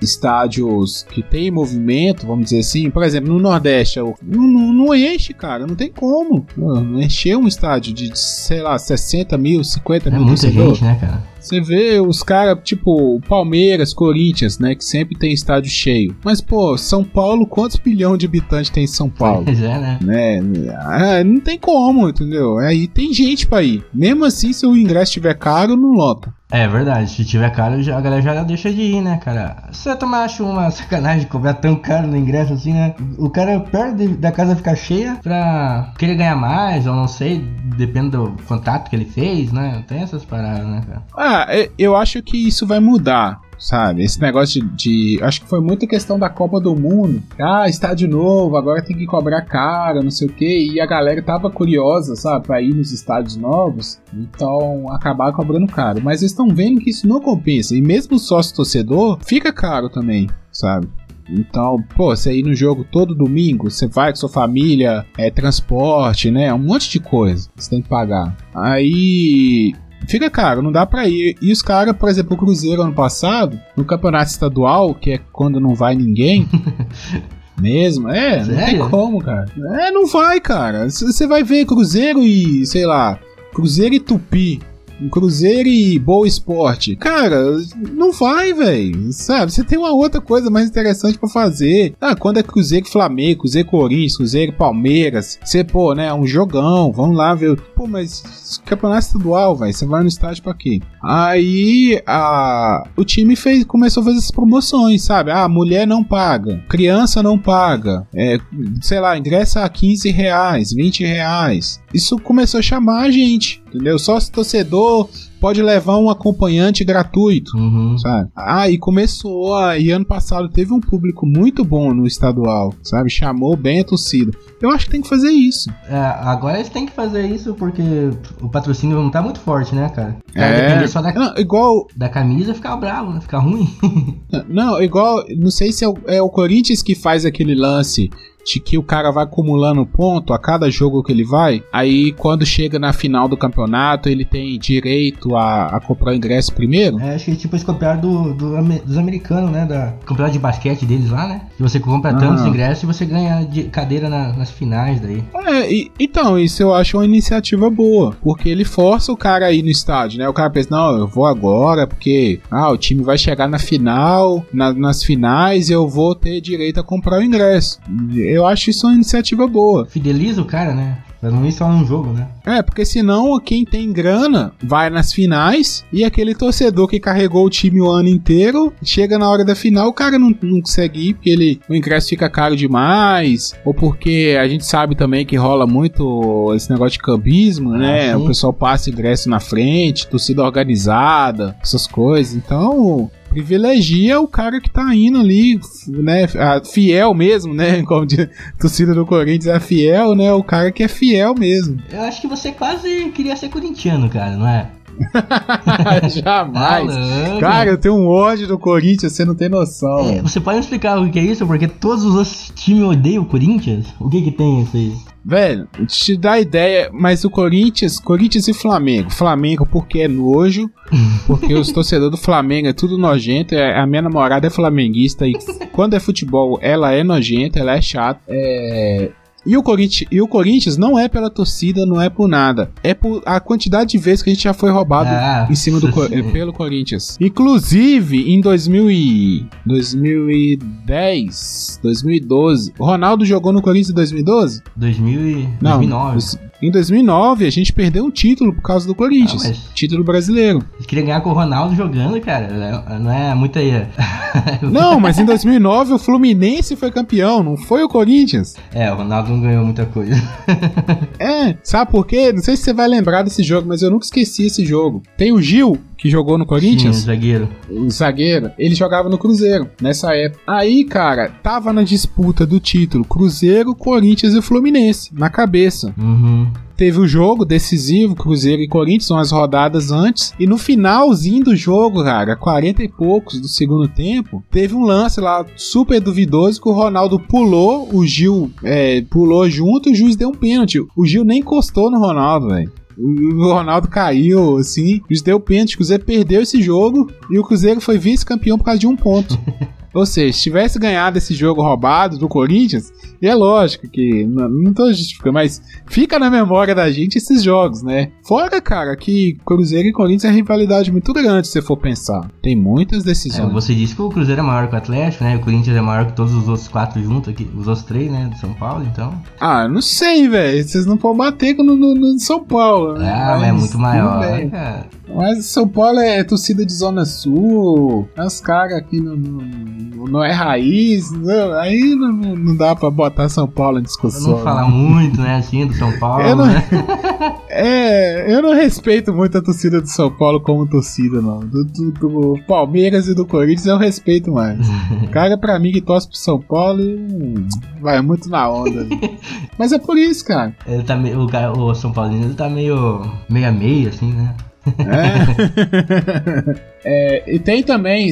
estádios que tem movimento, vamos dizer assim, por exemplo, no Nordeste, não, não, não enche, cara, não tem como. Não, encher um estádio de, sei lá, 60 mil, 50 É mil muita torcedor. gente, né, cara? Você vê os caras, tipo, Palmeiras, Corinthians, né, que sempre tem estádio cheio. Mas, pô, São Paulo, quantos bilhões de habitantes tem em São Paulo? Pois é, né? né? Ah, não tem como, entendeu? Aí tem gente pra ir. Mesmo assim, se o ingresso estiver caro, não lota. É verdade, se tiver caro, a galera já deixa de ir, né, cara? Você também acha uma sacanagem cobrar tão caro no ingresso assim, né? O cara perde da casa ficar cheia pra querer ganhar mais, ou não sei, depende do contato que ele fez, né? Tem essas paradas, né, cara? Ah, é- eu acho que isso vai mudar. Sabe, esse negócio de, de- Acho que foi muita questão da Copa do Mundo. Ah, estádio novo, agora tem que cobrar caro, não sei o que. E a galera tava curiosa, sabe, pra ir nos estádios novos. Então acabar cobrando caro. Mas eles estão vendo que isso não compensa. E mesmo o sócio torcedor fica caro também, sabe? Então, pô, você ir no jogo todo domingo, você vai com sua família, é transporte, né? Um monte de coisa que você tem que pagar. Aí fica caro, não dá pra ir. E os caras, por exemplo, o Cruzeiro ano passado, no campeonato estadual, que é quando não vai ninguém. Mesmo, é, não tem Sério? como, cara. É, não vai, cara. Você vai ver Cruzeiro e, sei lá, Cruzeiro e Tupi. Cruzeiro e Boa Esporte. Cara, não vai, velho. Sabe? Você tem uma outra coisa mais interessante pra fazer. Ah, quando é Cruzeiro Flamengo, Cruzeiro Corinthians, Cruzeiro Palmeiras. Você, pô, né? Um jogão. Vamos lá ver. Pô, mas campeonato estadual, velho. Você vai no estádio pra quê? Aí a, o time fez, começou a fazer essas promoções, sabe? Ah, mulher não paga, criança não paga, é, sei lá, ingressa a 15 reais, 20 reais. Isso começou a chamar a gente, entendeu? Sócio torcedor pode levar um acompanhante gratuito. Uhum. Sabe? Ah, e começou a. E ano passado teve um público muito bom no estadual, sabe? Chamou bem a torcida. Eu acho que tem que fazer isso. É, agora eles têm que fazer isso porque o patrocínio não tá muito forte, né, cara? Cara, É. depender só da, Não, igual. da camisa, fica bravo, né? Fica ruim. Não, igual. Não sei se é o, é o Corinthians que faz aquele lance de que o cara vai acumulando ponto a cada jogo que ele vai. Aí quando chega na final do campeonato, ele tem direito a, a comprar o ingresso primeiro. É, acho que tipo eles copiaram do, do dos americanos, né? Da campeonato de basquete deles lá, né? Que você compra tantos ingressos e você ganha de cadeira na- nas finais daí. É, e- então, isso eu acho uma iniciativa boa, porque ele força o cara a ir no estádio, né? O cara pensa, não, eu vou agora, porque ah, o time vai chegar na final, na- nas finais, eu vou ter direito a comprar o ingresso. Eu acho isso uma iniciativa boa. Fideliza o cara, né? Pra não ir só num jogo, né? É, porque senão quem tem grana vai nas finais e aquele torcedor que carregou o time o ano inteiro, chega na hora da final, o cara não, não consegue ir porque ele, o ingresso fica caro demais, ou porque a gente sabe também que rola muito esse negócio de cambismo, né? sim. O pessoal passa ingresso na frente, torcida organizada, essas coisas. Então, privilegia o cara que tá indo ali, né, fiel mesmo, né, como diz, torcida do Corinthians é fiel, né, o cara que é fiel mesmo. Eu acho que você quase queria ser corintiano, cara, não é? Jamais. Louco. Cara, eu tenho um ódio do Corinthians, você não tem noção. É, você pode explicar o que é isso? Porque todos os outros times odeiam o Corinthians? O que que tem isso aí? Velho, te dá ideia, mas o Corinthians, Corinthians e Flamengo. Flamengo porque é nojo, porque os torcedores do Flamengo é tudo nojento. é- A minha namorada é flamenguista e quando é futebol ela é nojenta, ela é chata. É... E o, Corinthians, e o Corinthians não é pela torcida, não é por nada. É por a quantidade de vezes que a gente já foi roubado Ah, em cima do sim. pelo Corinthians. Inclusive, em 2000 e 2010, 2012, o Ronaldo jogou no Corinthians em 2012? 2000 e Não, 2009. os- em 2009 a gente perdeu um título por causa do Corinthians. Ah, Título brasileiro. Eles queriam ganhar com o Ronaldo jogando, cara. É- Não é muita. Não, mas em 2009 o Fluminense foi campeão, não foi o Corinthians. É, o Ronaldo não ganhou muita coisa. É, sabe por quê? Não sei se você vai lembrar desse jogo, mas eu nunca esqueci esse jogo. Tem o Gil, que jogou no Sim, Corinthians. zagueiro. o zagueiro, ele jogava no Cruzeiro nessa época. Aí, cara, tava na disputa do título Cruzeiro, Corinthians e Fluminense, na cabeça. Uhum. Teve o jogo decisivo, Cruzeiro e Corinthians, umas rodadas antes. E no finalzinho do jogo, cara, 40 e poucos do segundo tempo, teve um lance lá super duvidoso que o Ronaldo pulou, o Gil é, pulou junto e o juiz deu um pênalti. O Gil nem encostou no Ronaldo, velho. O Ronaldo caiu, assim, o juiz deu pênalti, o Cruzeiro perdeu esse jogo e o Cruzeiro foi vice-campeão por causa de um ponto. Ou seja, se tivesse ganhado esse jogo roubado do Corinthians, e é lógico que não, não tô justificando, mas fica na memória da gente esses jogos, né? Fora, cara, que Cruzeiro e Corinthians é rivalidade muito grande, se você for pensar. Tem muitas É, decisões. você disse que o Cruzeiro é maior que o Atlético, né? O Corinthians é maior que todos os outros quatro juntos aqui. Os outros três, né? Do São Paulo, então. Ah, não sei, velho. Vocês não podem bater no, no, no São Paulo, né? Ah, mas é muito maior, bem. cara. Mas São Paulo é torcida de Zona Sul, os caras aqui não, não, não é raiz, não, aí não, não- dá pra botar São Paulo em discussão. não falar né? muito, né, assim, do São Paulo, Eu não- né? É, eu não respeito muito a torcida do São Paulo como torcida, não. Do, do- do Palmeiras e do Corinthians eu respeito mais. Cara, pra mim que torce pro São Paulo, hum, vai muito na onda. Mas é por isso, cara. Ele tá meio, o, cara- o São Paulino, ele tá meio meio a meio, assim, né? É. É, e tem também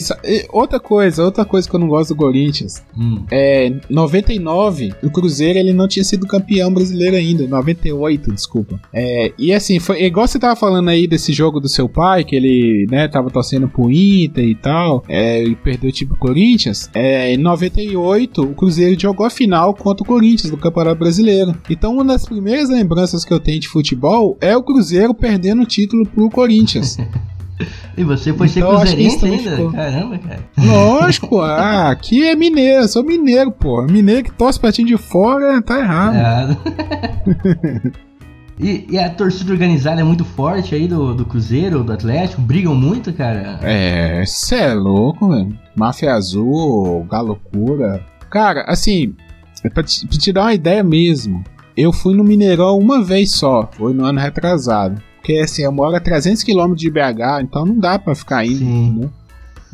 outra coisa, outra coisa que eu não gosto do Corinthians. Hum. É, 99, o Cruzeiro ele não tinha sido campeão brasileiro ainda, 98, desculpa. É, e assim, foi igual você tava falando aí desse jogo do seu pai, que ele, né, tava torcendo pro Inter e tal, é, e perdeu tipo o Corinthians. É, em 98, o Cruzeiro jogou a final contra o Corinthians no Campeonato Brasileiro. Então, uma das primeiras lembranças que eu tenho de futebol é o Cruzeiro perdendo o título pro Corinthians. E você foi ser Então, isso cruzeirense ainda? ficou. Caramba, cara. Lógico, ah, aqui é mineiro, sou mineiro, pô. Mineiro que torce pra time de fora, tá errado. Errado. E, e a torcida organizada é muito forte aí do, do Cruzeiro, do Atlético? Brigam muito, cara? É, cê é louco, velho. Máfia Azul, Galocura. Cara, assim, é pra te, pra te dar uma ideia mesmo, eu fui no Mineirão uma vez só, foi no ano retrasado. Porque assim, eu moro a 300km de BH, então não dá pra ficar indo, Sim. entendeu?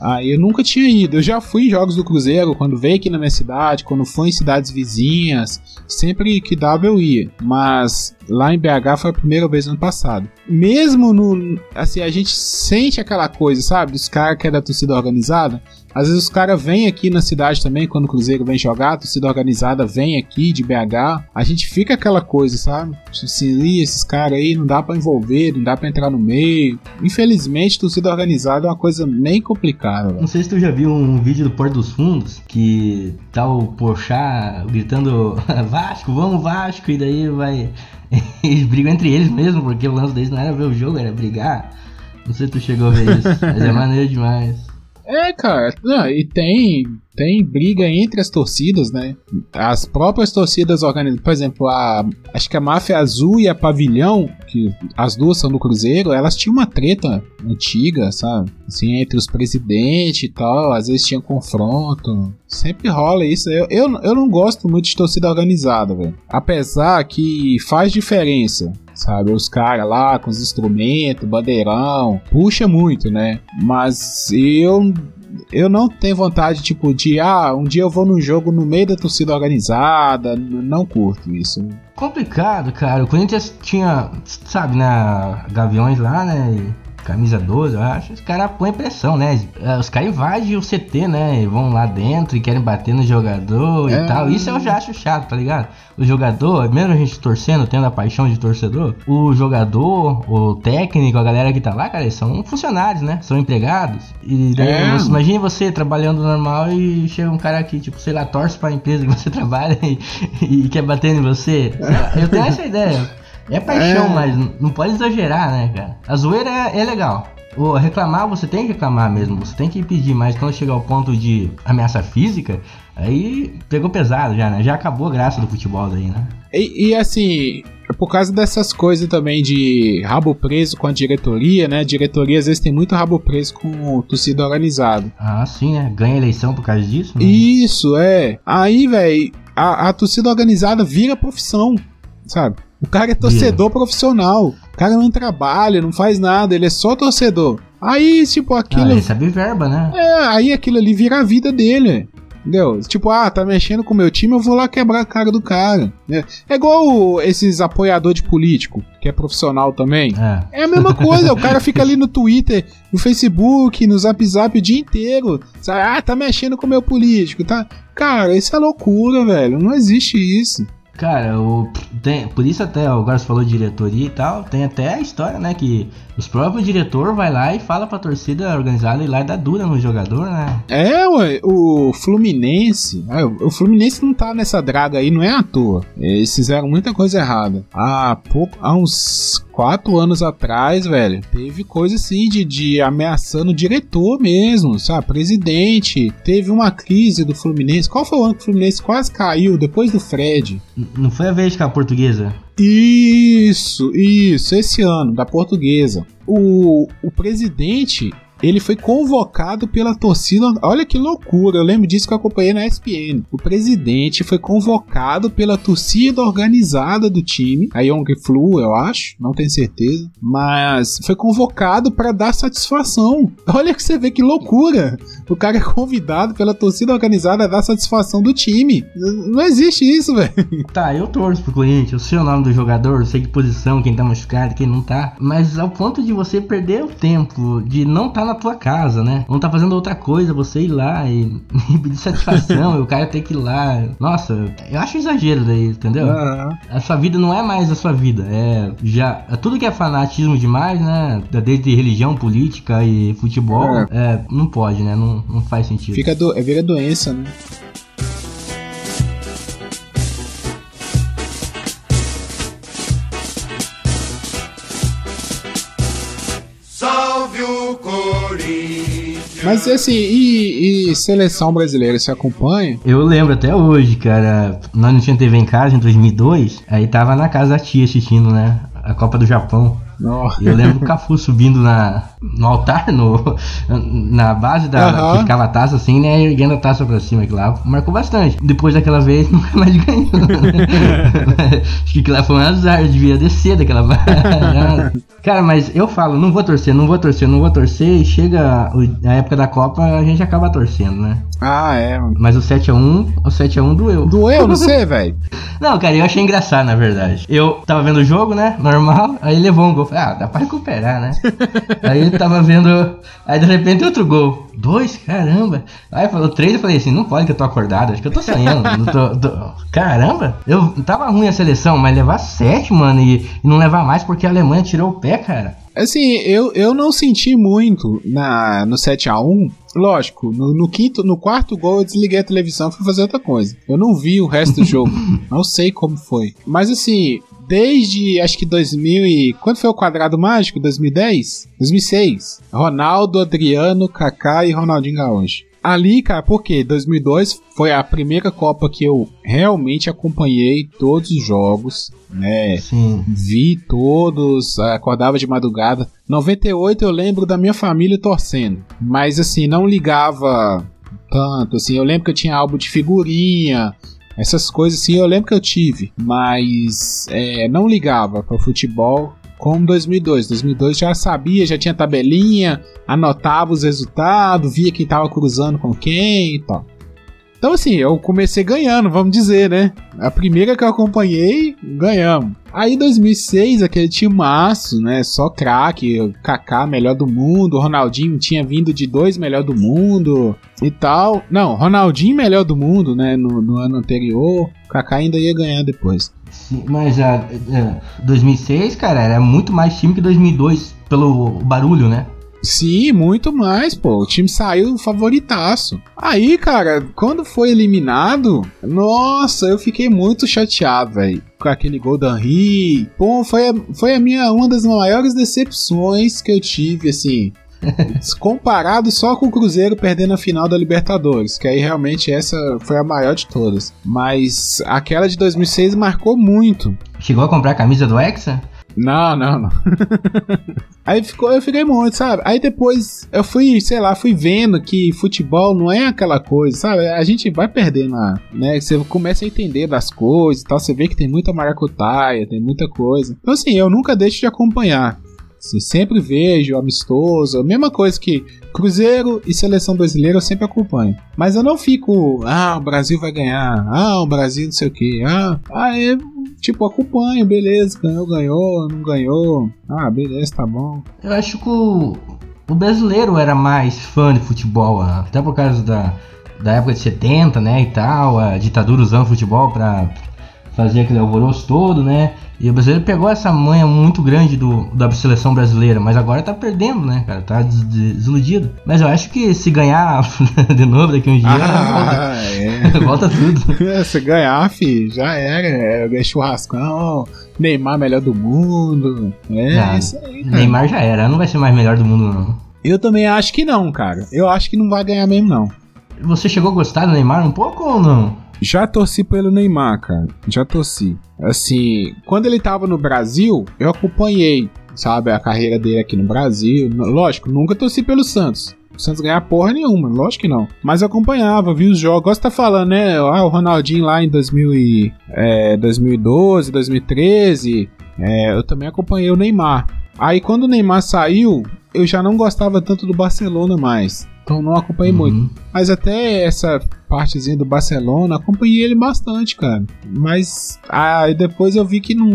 Aí eu nunca tinha ido. Eu já fui em jogos do Cruzeiro, quando veio aqui na minha cidade, quando foi em cidades vizinhas. Sempre que dava eu ia. Mas lá em BH foi a primeira vez no ano passado. Mesmo no. Assim, a gente sente aquela coisa, sabe? Dos caras que é da torcida organizada. Às vezes os caras vêm aqui na cidade também, quando o Cruzeiro vem jogar, a torcida organizada vem aqui de BH. A gente fica aquela coisa, sabe? Assim, "Ih, esses caras aí não dá pra envolver, não dá pra entrar no meio. Infelizmente, torcida organizada é uma coisa bem complicada. Não sei se tu já viu um vídeo do Porto dos Fundos que tá o Porchat gritando Vasco, vamos Vasco, e daí vai. Eles brigam entre eles mesmo, porque o lance deles não era ver o jogo, era brigar. Não sei se tu chegou a ver isso, mas é maneiro demais. É, cara, não, e tem, tem briga entre as torcidas, né? As próprias torcidas organizadas, por exemplo, a, acho que a Máfia Azul e a Pavilhão, que as duas são do Cruzeiro, elas tinham uma treta antiga, sabe? Assim, entre os presidentes e tal, às vezes tinha confronto. Sempre rola isso. Eu, eu, eu não gosto muito de torcida organizada, velho. Apesar que faz diferença sabe? Os caras lá com os instrumentos, bandeirão, puxa muito, né? Mas eu eu não tenho vontade, tipo, de ah, um dia eu vou num jogo no meio da torcida organizada, não curto isso. Complicado, cara. O Corinthians tinha, sabe, né, Gaviões lá, né? Camisa 12, eu acho, os caras põem pressão, né? É, Os caras invadem o CT, né? E vão lá dentro e querem bater no jogador É. e tal. Isso eu já acho chato, tá ligado? O jogador, mesmo a gente torcendo, tendo a paixão de torcedor, o jogador, o técnico, a galera que tá lá, cara, eles são funcionários, né? São empregados. E daí, É. você- imagine você trabalhando normal e chega um cara aqui, tipo, sei lá, torce pra empresa que você trabalha e, e quer bater em você. Eu tenho essa ideia. É paixão, É. mas não pode exagerar, né, cara? A zoeira é, é legal. O reclamar, você tem que reclamar mesmo, você tem que pedir, mas quando chegar ao ponto de ameaça física, aí pegou pesado já, né? Já acabou a graça do futebol daí, né? E, e, assim, por causa dessas coisas também de rabo preso com a diretoria, né? A diretoria às vezes tem muito rabo preso com o torcida organizado. Ah, sim, né? Ganha eleição por causa disso, né? Isso, é. Aí, velho, a, a torcida organizada vira profissão, sabe? O cara é torcedor profissional. O cara não trabalha, não faz nada, ele é só torcedor. Aí, tipo, Ah, aquilo. recebe verba, né? É, aí aquilo ali vira a vida dele. Entendeu? Tipo, ah, tá mexendo com o meu time, eu vou lá quebrar a cara do cara. né? É igual esses apoiador de político, que é profissional também. É. É a mesma coisa, o cara fica ali no Twitter, no Facebook, no Zap Zap o dia inteiro. Sabe? Ah, tá mexendo com o meu político, tá? Cara, isso é loucura, velho. Não existe isso. Cara, o, tem, por isso até, agora você falou diretoria e tal, tem até a história, né, que os próprios diretor vai lá e fala pra torcida organizada ir lá e dá dura no jogador, né? É, ué, o Fluminense. é, o Fluminense não tá nessa draga aí, não é à toa. Eles fizeram muita coisa errada. Há pouco, há uns quatro anos atrás, velho, teve coisa assim de, de ameaçando o diretor mesmo, sabe? Presidente. Teve uma crise do Fluminense. Qual foi o ano que o Fluminense quase caiu? Depois do Fred. Não foi a vez que a portuguesa. Isso, isso, esse ano, da portuguesa. O, o presidente, ele foi convocado pela torcida. Olha que loucura, eu lembro disso que eu acompanhei na ESPN. O presidente foi convocado pela torcida organizada do time, a Young Flu, eu acho, não tenho certeza, mas foi convocado para dar satisfação. Olha que você vê que loucura. O cara é convidado pela torcida organizada a dar satisfação do time. Não existe isso, velho. Tá, eu torço pro Corinthians, eu sei o nome do jogador, eu sei que posição, quem tá machucado, quem não tá. Mas ao ponto de você perder o tempo, de não tá na tua casa, né? Não tá fazendo outra coisa, você ir lá e, e pedir satisfação, e o cara ter que ir lá. Nossa, eu acho exagero daí, entendeu? Aham. A sua vida não é mais a sua vida, é já é tudo que é fanatismo demais, né? Desde religião, política e futebol, É. é, não pode, né? Não, não faz sentido. Fica do, é, vira doença, né? Mas assim, e, e seleção brasileira, você acompanha? Eu lembro até hoje, cara. Nós não tinha TV em casa em 2002. Aí tava na casa da tia assistindo, né? A Copa do Japão. Não. Eu lembro do Cafu subindo na, no altar, no, na base da. Que ficava a taça assim, né? Erguendo a taça pra cima. Que lá marcou bastante. Depois daquela vez, nunca mais ganhou. né? Acho que lá foi um azar, devia descer daquela barra. Cara, mas eu falo, não vou torcer, não vou torcer, não vou torcer. E chega o- a época da Copa, a gente acaba torcendo, né? Ah, é. Mas o 7x1, o 7x1 doeu. Doeu, não sei, velho. Não, cara, eu achei engraçado, na verdade. Eu tava vendo o jogo, né? Normal. Aí levou um gol. Falei, ah, dá pra recuperar, né? aí eu tava vendo. Aí de repente outro gol. Dois? Caramba. Aí falou três, eu falei assim, não pode que eu tô acordado. Acho que eu tô sonhando. não tô- tô- Caramba! Eu tava ruim a seleção, mas levar sete, mano, e, e não levar mais porque a Alemanha tirou o pé, cara. Assim, eu, eu não senti muito na, no 7x1. Lógico, no, no quinto, no quarto gol eu desliguei a televisão e fui fazer outra coisa. Eu não vi o resto do jogo. não sei como foi. Mas assim, desde acho que 2000 e... Quando foi o quadrado mágico? 2010? 2006. Ronaldo, Adriano, Kaká e Ronaldinho Gaúcho. Ali, cara, porque 2002 foi a primeira Copa que eu realmente acompanhei todos os jogos, né? Sim. Vi todos, acordava de madrugada. 98 eu lembro da minha família torcendo, mas assim, não ligava tanto, assim, eu lembro que eu tinha álbum de figurinha, essas coisas assim, eu lembro que eu tive, mas é, não ligava para futebol como 2002. 2002 já sabia, já tinha tabelinha, anotava os resultados, via quem tava cruzando com quem e tal. Então, assim, eu comecei ganhando, vamos dizer, né? A primeira que eu acompanhei, ganhamos. Aí 2006, aquele timaço, né? Só craque, Kaká melhor do mundo, Ronaldinho tinha vindo de dois melhor do mundo e tal. Não, Ronaldinho melhor do mundo, né? No, no ano anterior, Kaká ainda ia ganhar depois. Mas a, a 2006, cara, era muito mais time que 2002 pelo barulho, né? Sim, muito mais, pô. O time saiu favoritaço. Aí, cara, quando foi eliminado, nossa, eu fiquei muito chateado, velho. Com aquele gol da Henry. Pô, foi, a, foi a minha uma das maiores decepções que eu tive, assim. Comparado só com o Cruzeiro perdendo a final da Libertadores, que aí realmente essa foi a maior de todas. Mas aquela de 2006 marcou muito. Chegou a comprar a camisa do Hexa? Não, não, não. Aí ficou, eu fiquei muito, sabe? Aí depois eu fui, sei lá, fui vendo que futebol não é aquela coisa, sabe? A gente vai perdendo, a, né? Você começa a entender das coisas e tal, você vê que tem muita maracutaia, tem muita coisa. Então assim, eu nunca deixo de acompanhar. Assim, sempre vejo amistoso, a mesma coisa que Cruzeiro e seleção brasileira eu sempre acompanho. Mas eu não fico, ah, o Brasil vai ganhar, ah, o Brasil não sei o que, ah, ah eu, tipo, acompanho, beleza, ganhou, ganhou, não ganhou, ah, beleza, tá bom. Eu acho que o, o brasileiro era mais fã de futebol, ah, até por causa da, da época de 70, né, e tal, a ditadura usando futebol pra fazer aquele alvoroço todo, né? E o brasileiro pegou essa manha muito grande do, da seleção brasileira, mas agora tá perdendo, né, cara? Tá des desiludido. Mas eu acho que se ganhar de novo daqui uns dias, Ah, é. volta, volta tudo. É, Se ganhar, fi, já era. É, é churrascão, Neymar melhor do mundo. É Ah, isso aí, cara. Neymar já era, não vai ser mais melhor do mundo, não. Eu também acho que não, cara. Eu acho que não vai ganhar mesmo, não. Você chegou a gostar do Neymar um pouco ou não? Já torci pelo Neymar, cara. Já torci. Assim, quando ele tava no Brasil, eu acompanhei, sabe, a carreira dele aqui no Brasil. Lógico, nunca torci pelo Santos. O Santos ganhar porra nenhuma, lógico que não. Mas acompanhava, vi os jogos. Gosto de tá falando, né? Ah, o Ronaldinho lá em 2000 e, é, 2012, 2013. É, eu também acompanhei o Neymar. Aí quando o Neymar saiu, eu já não gostava tanto do Barcelona mais. Então não acompanhei muito. Uhum. Mas até essa partezinha do Barcelona, acompanhei ele bastante, cara. Mas aí depois eu vi que não,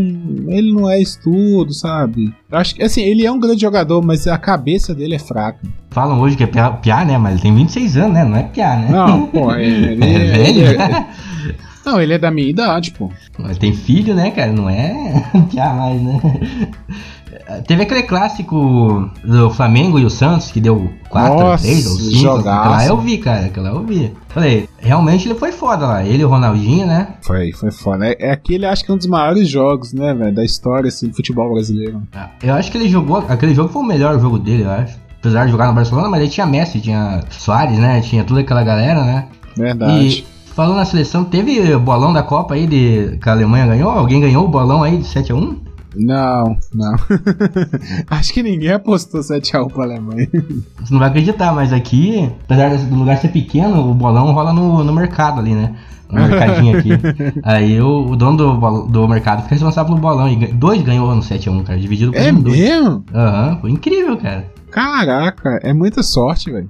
ele não é estudo, sabe? Eu acho que assim, ele é um grande jogador, mas a cabeça dele é fraca. Falam hoje que é piá, piá, né? Mas ele tem 26 anos, né? Não é piá, né? Não, pô, ele, ele, É velho? ele é- não, ele é da minha idade, pô. Mas tem filho, né, cara? Não é piá mais, né? Teve aquele clássico do Flamengo e o Santos que deu 4, Nossa, 3 ou 5. jogaço. Aquela eu vi, cara. Aquela eu vi. Falei, realmente ele foi foda lá. Ele e o Ronaldinho, né? Foi, foi foda. É, é aquele, acho que é um dos maiores jogos, né, velho, da história assim, do futebol brasileiro. Eu acho que ele jogou. Aquele jogo foi o melhor jogo dele, eu acho. Apesar de jogar no Barcelona, mas ele tinha Messi, tinha Soares, né? Tinha toda aquela galera, né? Verdade. E falando na seleção, teve o bolão da Copa aí de, que a Alemanha ganhou? Alguém ganhou o bolão aí de 7x1? Não, não. acho que ninguém apostou 7x1 pra Alemanha. Você não vai acreditar, mas aqui, apesar do lugar ser pequeno, o bolão rola no, no mercado ali, né? No mercadinho aqui. Aí o, o dono do, do mercado fica responsável pelo bolão. E dois ganhou no 7x1, cara, dividido por É um, dois. mesmo? Aham, foi incrível, cara. Caraca, é muita sorte, velho.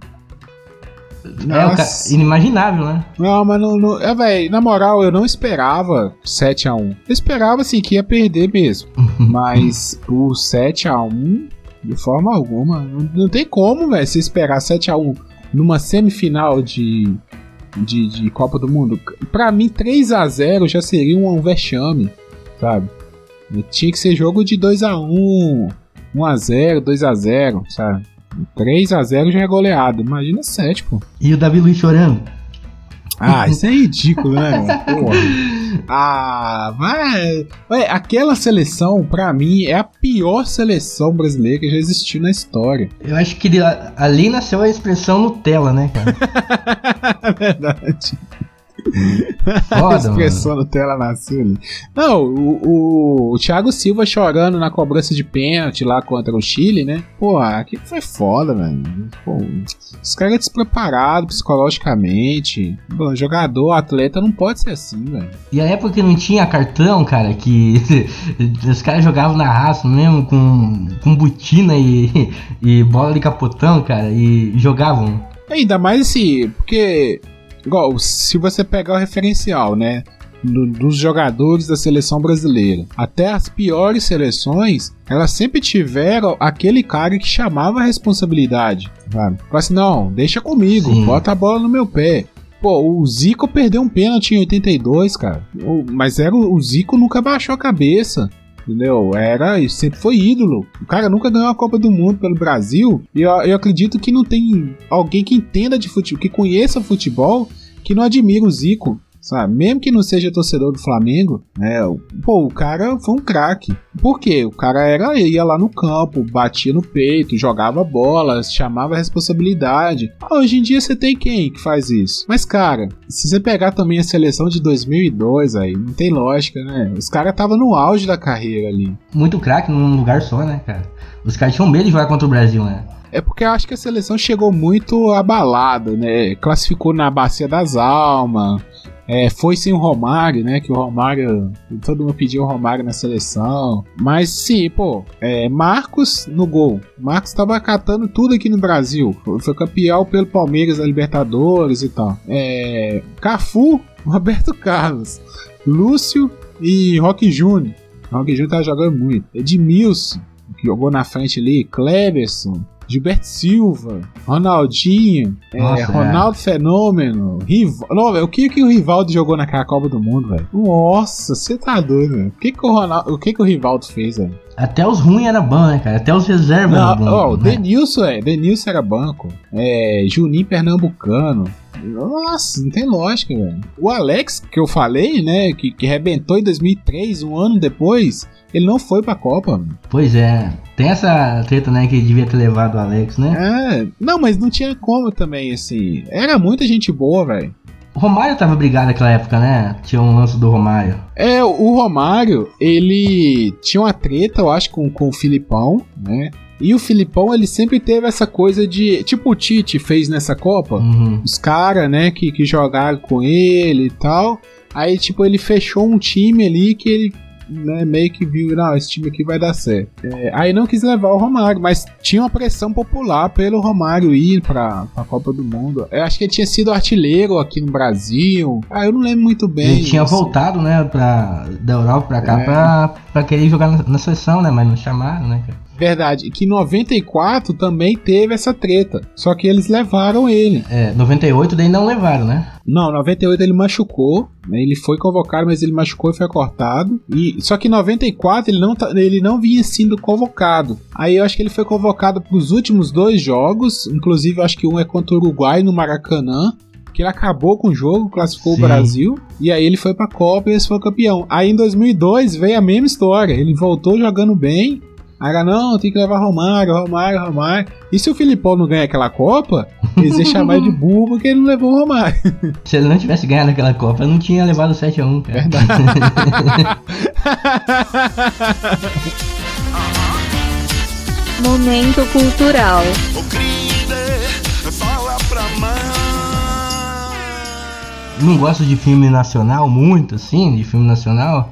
É o Nossa. inimaginável, né? Não, mas não. não é, velho, na moral, eu não esperava 7x1. Eu esperava, assim, que ia perder mesmo. mas por 7x1, de forma alguma. Não, não tem como, velho, você esperar 7x1 numa semifinal de, de, de Copa do Mundo. Pra mim, 3x0 já seria um, um vexame, sabe? Tinha que ser jogo de 2x1, 1x0, 2x0, sabe? 3x0 já é goleado. Imagina 7, pô. E o Davi Luiz chorando. Ah, isso é ridículo, né? Porra. Ah, vai. Ué, aquela seleção, pra mim, é a pior seleção brasileira que já existiu na história. Eu acho que ali nasceu a expressão Nutella, né, cara? É verdade. Foda, no tela nasceu ali. Não, o, o, o Thiago Silva chorando na cobrança de pênalti lá contra o Chile, né? Pô, aquilo foi foda, velho. Os caras despreparados psicologicamente. Pô, jogador, atleta não pode ser assim, velho. E a época que não tinha cartão, cara, que os caras jogavam na raça mesmo com, com botina e, e bola de capotão, cara, e jogavam. Ainda mais assim, porque igual, se você pegar o referencial, né? do- dos jogadores da seleção brasileira. Até as piores seleções, elas sempre tiveram aquele cara que chamava a responsabilidade. Sabe? Fala assim: não, deixa comigo, Sim. bota a bola no meu pé. Pô, o Zico perdeu um pênalti em 82, cara. Mas era o o Zico nunca baixou a cabeça. Entendeu? Era, e sempre foi ídolo. O cara nunca ganhou a Copa do Mundo pelo Brasil. E eu, eu acredito que não tem alguém que entenda de futebol, que conheça futebol, que não admira o Zico. Sabe? Mesmo que não seja torcedor do Flamengo, né? o- Pô, o cara foi um craque. Por quê? O cara era, ia lá no campo, batia no peito, jogava bola, chamava a responsabilidade. Ah, hoje em dia você tem quem que faz isso? Mas, cara, se você pegar também a seleção de 2002, aí, não tem lógica, né? Os caras estavam no auge da carreira ali. Muito craque num lugar só, né, cara? Os caras tinham medo de jogar contra o Brasil, né? É porque eu acho que a seleção chegou muito abalada, né? Classificou na Bacia das Almas. É, foi sem o Romário, né? Que o Romário. Todo mundo pediu o Romário na seleção. Mas sim, pô. é, Marcos no gol. Marcos tava catando tudo aqui no Brasil. Foi, campeão pelo Palmeiras da Libertadores e tal. É, Cafu, Roberto Carlos, Lúcio e Roque Júnior. Roque Júnior tava jogando muito. Edmilson, que jogou na frente ali. Cleberson. Gilberto Silva, Ronaldinho, é, Nossa, é. Ronaldo Fenômeno, Rival... Não, o que, que o Rivaldo jogou naquela Copa do Mundo, velho? Nossa, você tá doido, velho. O que, que o Ronaldo... o que, que o Rivaldo fez, velho? Até os ruins era bom, né, cara? Até os reservas eram ó, o bons. né? Denilson, é. Denilson era banco. É, Juninho Pernambucano. Nossa, não tem lógica, velho. O Alex, que eu falei, né, que, que rebentou em 2003, um ano depois, ele não foi pra Copa, mano. Pois é. Tem essa treta, né, que devia ter levado o Alex, né? É, não, mas não tinha como também, assim. Era muita gente boa, velho. O Romário tava brigado naquela época, né? Tinha um lance do Romário. É, o Romário, ele tinha uma treta, eu acho, com, com o Filipão, né? E o Filipão, ele sempre teve essa coisa de. Tipo o Tite fez nessa Copa. Uhum. Os caras, né, que, que jogaram com ele e tal. Aí, tipo, ele fechou um time ali que ele né, meio que viu, não, esse time aqui vai dar certo. É, aí não quis levar o Romário, mas tinha uma pressão popular pelo Romário ir pra, pra Copa do Mundo. Eu acho que ele tinha sido artilheiro aqui no Brasil. Ah, eu não lembro muito bem. Ele tinha assim. voltado, né, pra, da Europa pra cá É. pra, pra querer jogar na, na seleção, né? Mas não chamaram, né, cara? Verdade, que em 94 também teve essa treta. Só que eles levaram ele. É, 98 daí não levaram, né? Não, 98 ele machucou, né? Ele foi convocado, mas ele machucou e foi cortado. E só que em 94 ele não tá- ele não vinha sendo convocado. Aí eu acho que ele foi convocado para os últimos dois jogos, inclusive eu acho que um é contra o Uruguai no Maracanã. Que ele acabou com o jogo, classificou Sim. o Brasil, e aí ele foi pra Copa e esse foi o campeão. Aí em 2002 veio a mesma história, ele voltou jogando bem, Aí era, não, tem que levar Romário, Romário, Romário. E se o Filipão não ganha aquela Copa, eles iam chamar ele de burro porque ele não levou o Romário. Se ele não tivesse ganhado aquela Copa, não tinha levado 7x1, cara. Verdade. Momento cultural. O fala pra mãe. não gosto de filme nacional muito, assim, de filme nacional,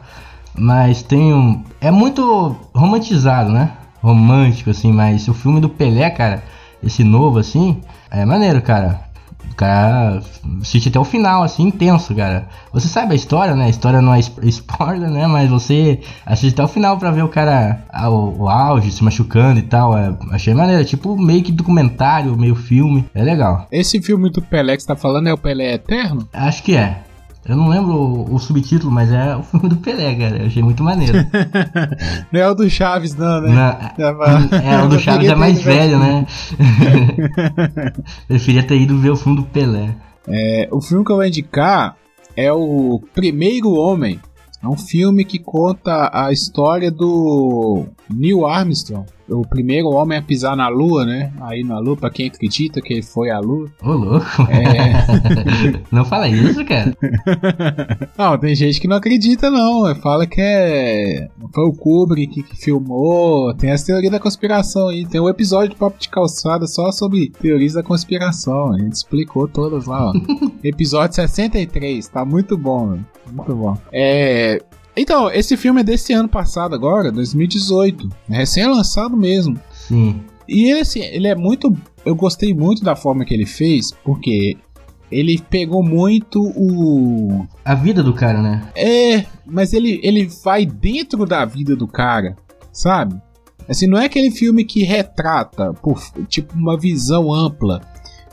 mas tem um. É muito romantizado, né? Romântico, assim, mas o filme do Pelé, cara, esse novo, assim, é maneiro, cara. O cara assiste até o final, assim, intenso, cara. Você sabe a história, né? A história não é sp- spoiler, né? Mas você assiste até o final pra ver o cara, o, o auge, se machucando e tal. É, achei maneiro, tipo meio que documentário, meio filme. É legal. Esse filme do Pelé que você tá falando é o Pelé Eterno? Acho que é. Eu não lembro o, o subtítulo, mas é o filme do Pelé, cara. Eu achei muito maneiro. Não é o do Chaves, não, né? Na- Tava- é, o do Chaves é mais velho, né? Preferia ter ido ver o filme do Pelé. É, o filme que eu vou indicar é o Primeiro Homem. É um filme que conta a história do Neil Armstrong, o primeiro homem a pisar na Lua, né? Aí na Lua, pra quem acredita que ele foi à Lua. Ô, louco. É. Não fala isso, cara. Não, tem gente que não acredita, não. Fala que é. Foi o Kubrick que, filmou. Tem as teorias da conspiração aí. Tem um episódio de Papo de Calçada só sobre teorias da conspiração. A gente explicou todas lá, ó. episódio 63. Tá muito bom, mano. Muito bom. É. Então, esse filme é desse ano passado agora, 2018. É recém-lançado mesmo. Sim. E ele, assim, ele é muito. Eu gostei muito da forma que ele fez, porque ele pegou muito o. A vida do cara, né? É, mas ele, ele vai dentro da vida do cara, sabe? Assim, não é aquele filme que retrata, por, tipo, uma visão ampla.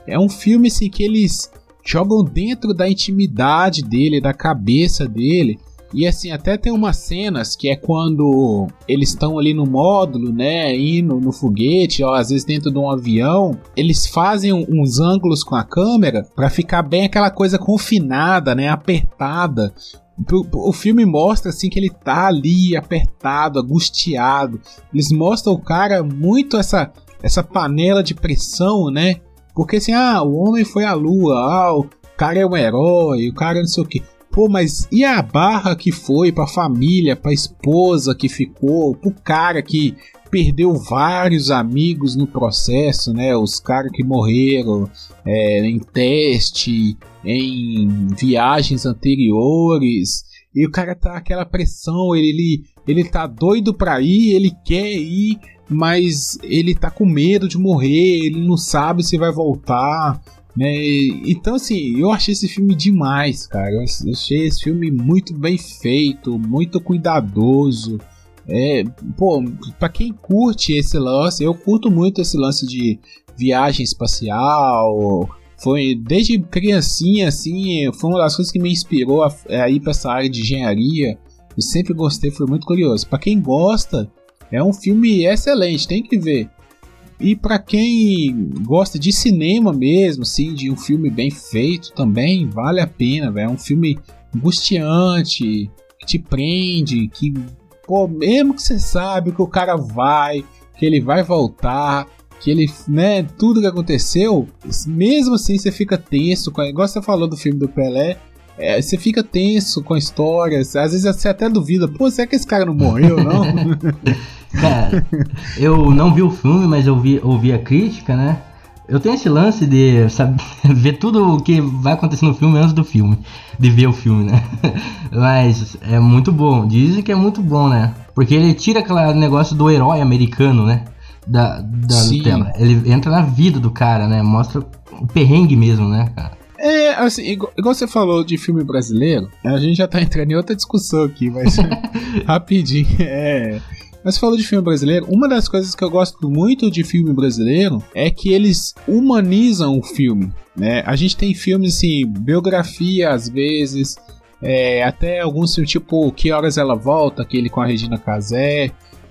É um filme, assim, que eles jogam dentro da intimidade dele, da cabeça dele. E assim, até tem umas cenas que é quando eles estão ali no módulo, né, indo no foguete, ou às vezes dentro de um avião, eles fazem uns ângulos com a câmera para ficar bem aquela coisa confinada, né, apertada. O filme mostra assim que ele tá ali apertado, angustiado. Eles mostram o cara muito essa essa panela de pressão, né? Porque assim, ah, o homem foi à lua, ah, o cara é um herói, o cara não sei o que. Pô, mas e a barra que foi pra família, pra esposa que ficou, pro cara que perdeu vários amigos no processo, né? Os caras que morreram é, em teste, em viagens anteriores. E o cara tá aquela pressão, ele, ele, ele tá doido pra ir, ele quer ir, mas ele tá com medo de morrer, ele não sabe se vai voltar. Né? Então, assim, eu achei esse filme demais, cara. Eu achei esse filme muito bem feito, muito cuidadoso. É, pô, pra quem curte esse lance, eu curto muito esse lance de viagem espacial. Foi desde criancinha, assim, foi uma das coisas que me inspirou a, a ir pra essa área de engenharia. Eu sempre gostei, foi muito curioso. Para quem gosta, é um filme excelente, tem que ver. E para quem gosta de cinema mesmo, assim, de um filme bem feito também, vale a pena. É um filme angustiante, que te prende, que, pô, mesmo que você sabe que o cara vai, que ele vai voltar, que ele, né, tudo que aconteceu, mesmo assim você fica tenso, igual você falou do filme do Pelé, é, você fica tenso com a história, às vezes você até duvida, pô, será que esse cara não morreu, não? Cara, eu não vi o filme, mas eu vi, ouvi a crítica, né? Eu tenho esse lance de saber, ver tudo o que vai acontecer no filme antes do filme, de ver o filme, né? Mas é muito bom, dizem que é muito bom, né? Porque ele tira aquele negócio do herói americano, né? Da, da tela. Ele entra na vida do cara, né? Mostra o perrengue mesmo, né, cara? É, assim, igual, igual, você falou de filme brasileiro, a gente já tá entrando em outra discussão aqui, mas rapidinho. É. Mas falou de filme brasileiro, uma das coisas que eu gosto muito de filme brasileiro é que eles humanizam o filme, né? A gente tem filmes assim, biografia às vezes, é, até alguns tipo Que Horas Ela Volta, aquele com a Regina Casé,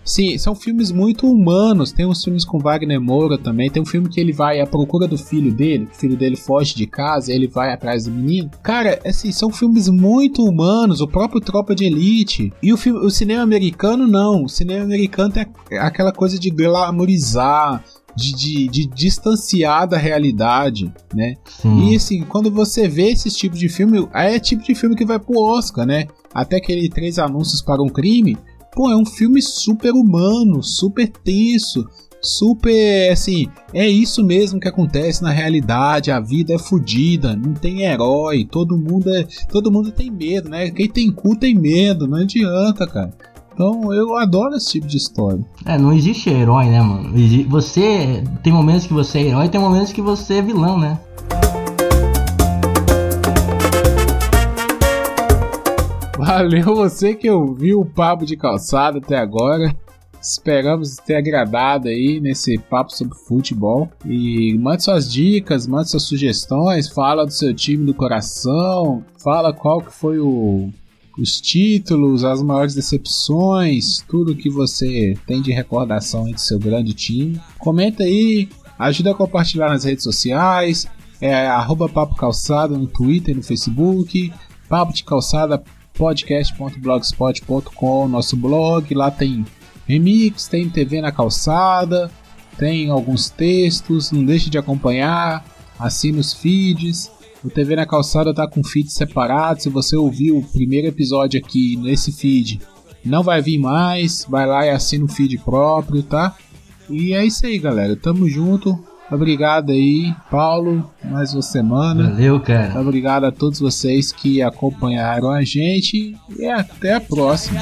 Sim, são filmes muito humanos. Tem uns filmes com Wagner Moura também. Tem um filme que ele vai à procura do filho dele. O filho dele foge de casa, ele vai atrás do menino. Cara, assim, são filmes muito humanos. O próprio Tropa de Elite. E o, filme, o cinema americano, não. O cinema americano tem aquela coisa de glamorizar. De, de, de, distanciar da realidade, né? Sim. E assim, quando você vê esse tipo de filme, é tipo de filme que vai pro Oscar, né? Até aquele Três Anúncios para um Crime, Pô, é um filme super humano, super tenso, super assim, é isso mesmo que acontece na realidade, a vida é fodida, não tem herói, todo mundo é, todo mundo tem medo, né? Quem tem cu tem medo, não adianta, cara. Então eu adoro esse tipo de história. É, não existe herói, né, mano? Você tem momentos que você é herói, tem momentos que você é vilão, né? Valeu você que ouviu o papo de calçada até agora. Esperamos ter agradado aí nesse papo sobre futebol. E mande suas dicas, mande suas sugestões, fala do seu time do coração, fala qual que foi o, os títulos, as maiores decepções, tudo que você tem de recordação aí do seu grande time. Comenta aí, ajuda a compartilhar nas redes sociais, é arroba Papo Calçada no Twitter, no Facebook, Papo de Calçada podcast.blogspot.com, nosso blog. Lá tem remix, tem TV na calçada, tem alguns textos. Não deixe de acompanhar, assine os feeds. O TV na calçada tá com feed separado. Se você ouviu o primeiro episódio aqui nesse feed, não vai vir mais. Vai lá e assina o feed próprio, tá? E é isso aí, galera. Tamo junto. Obrigado aí, Paulo, mais uma semana. Valeu, cara. Obrigado a todos vocês que acompanharam a gente e até a próxima.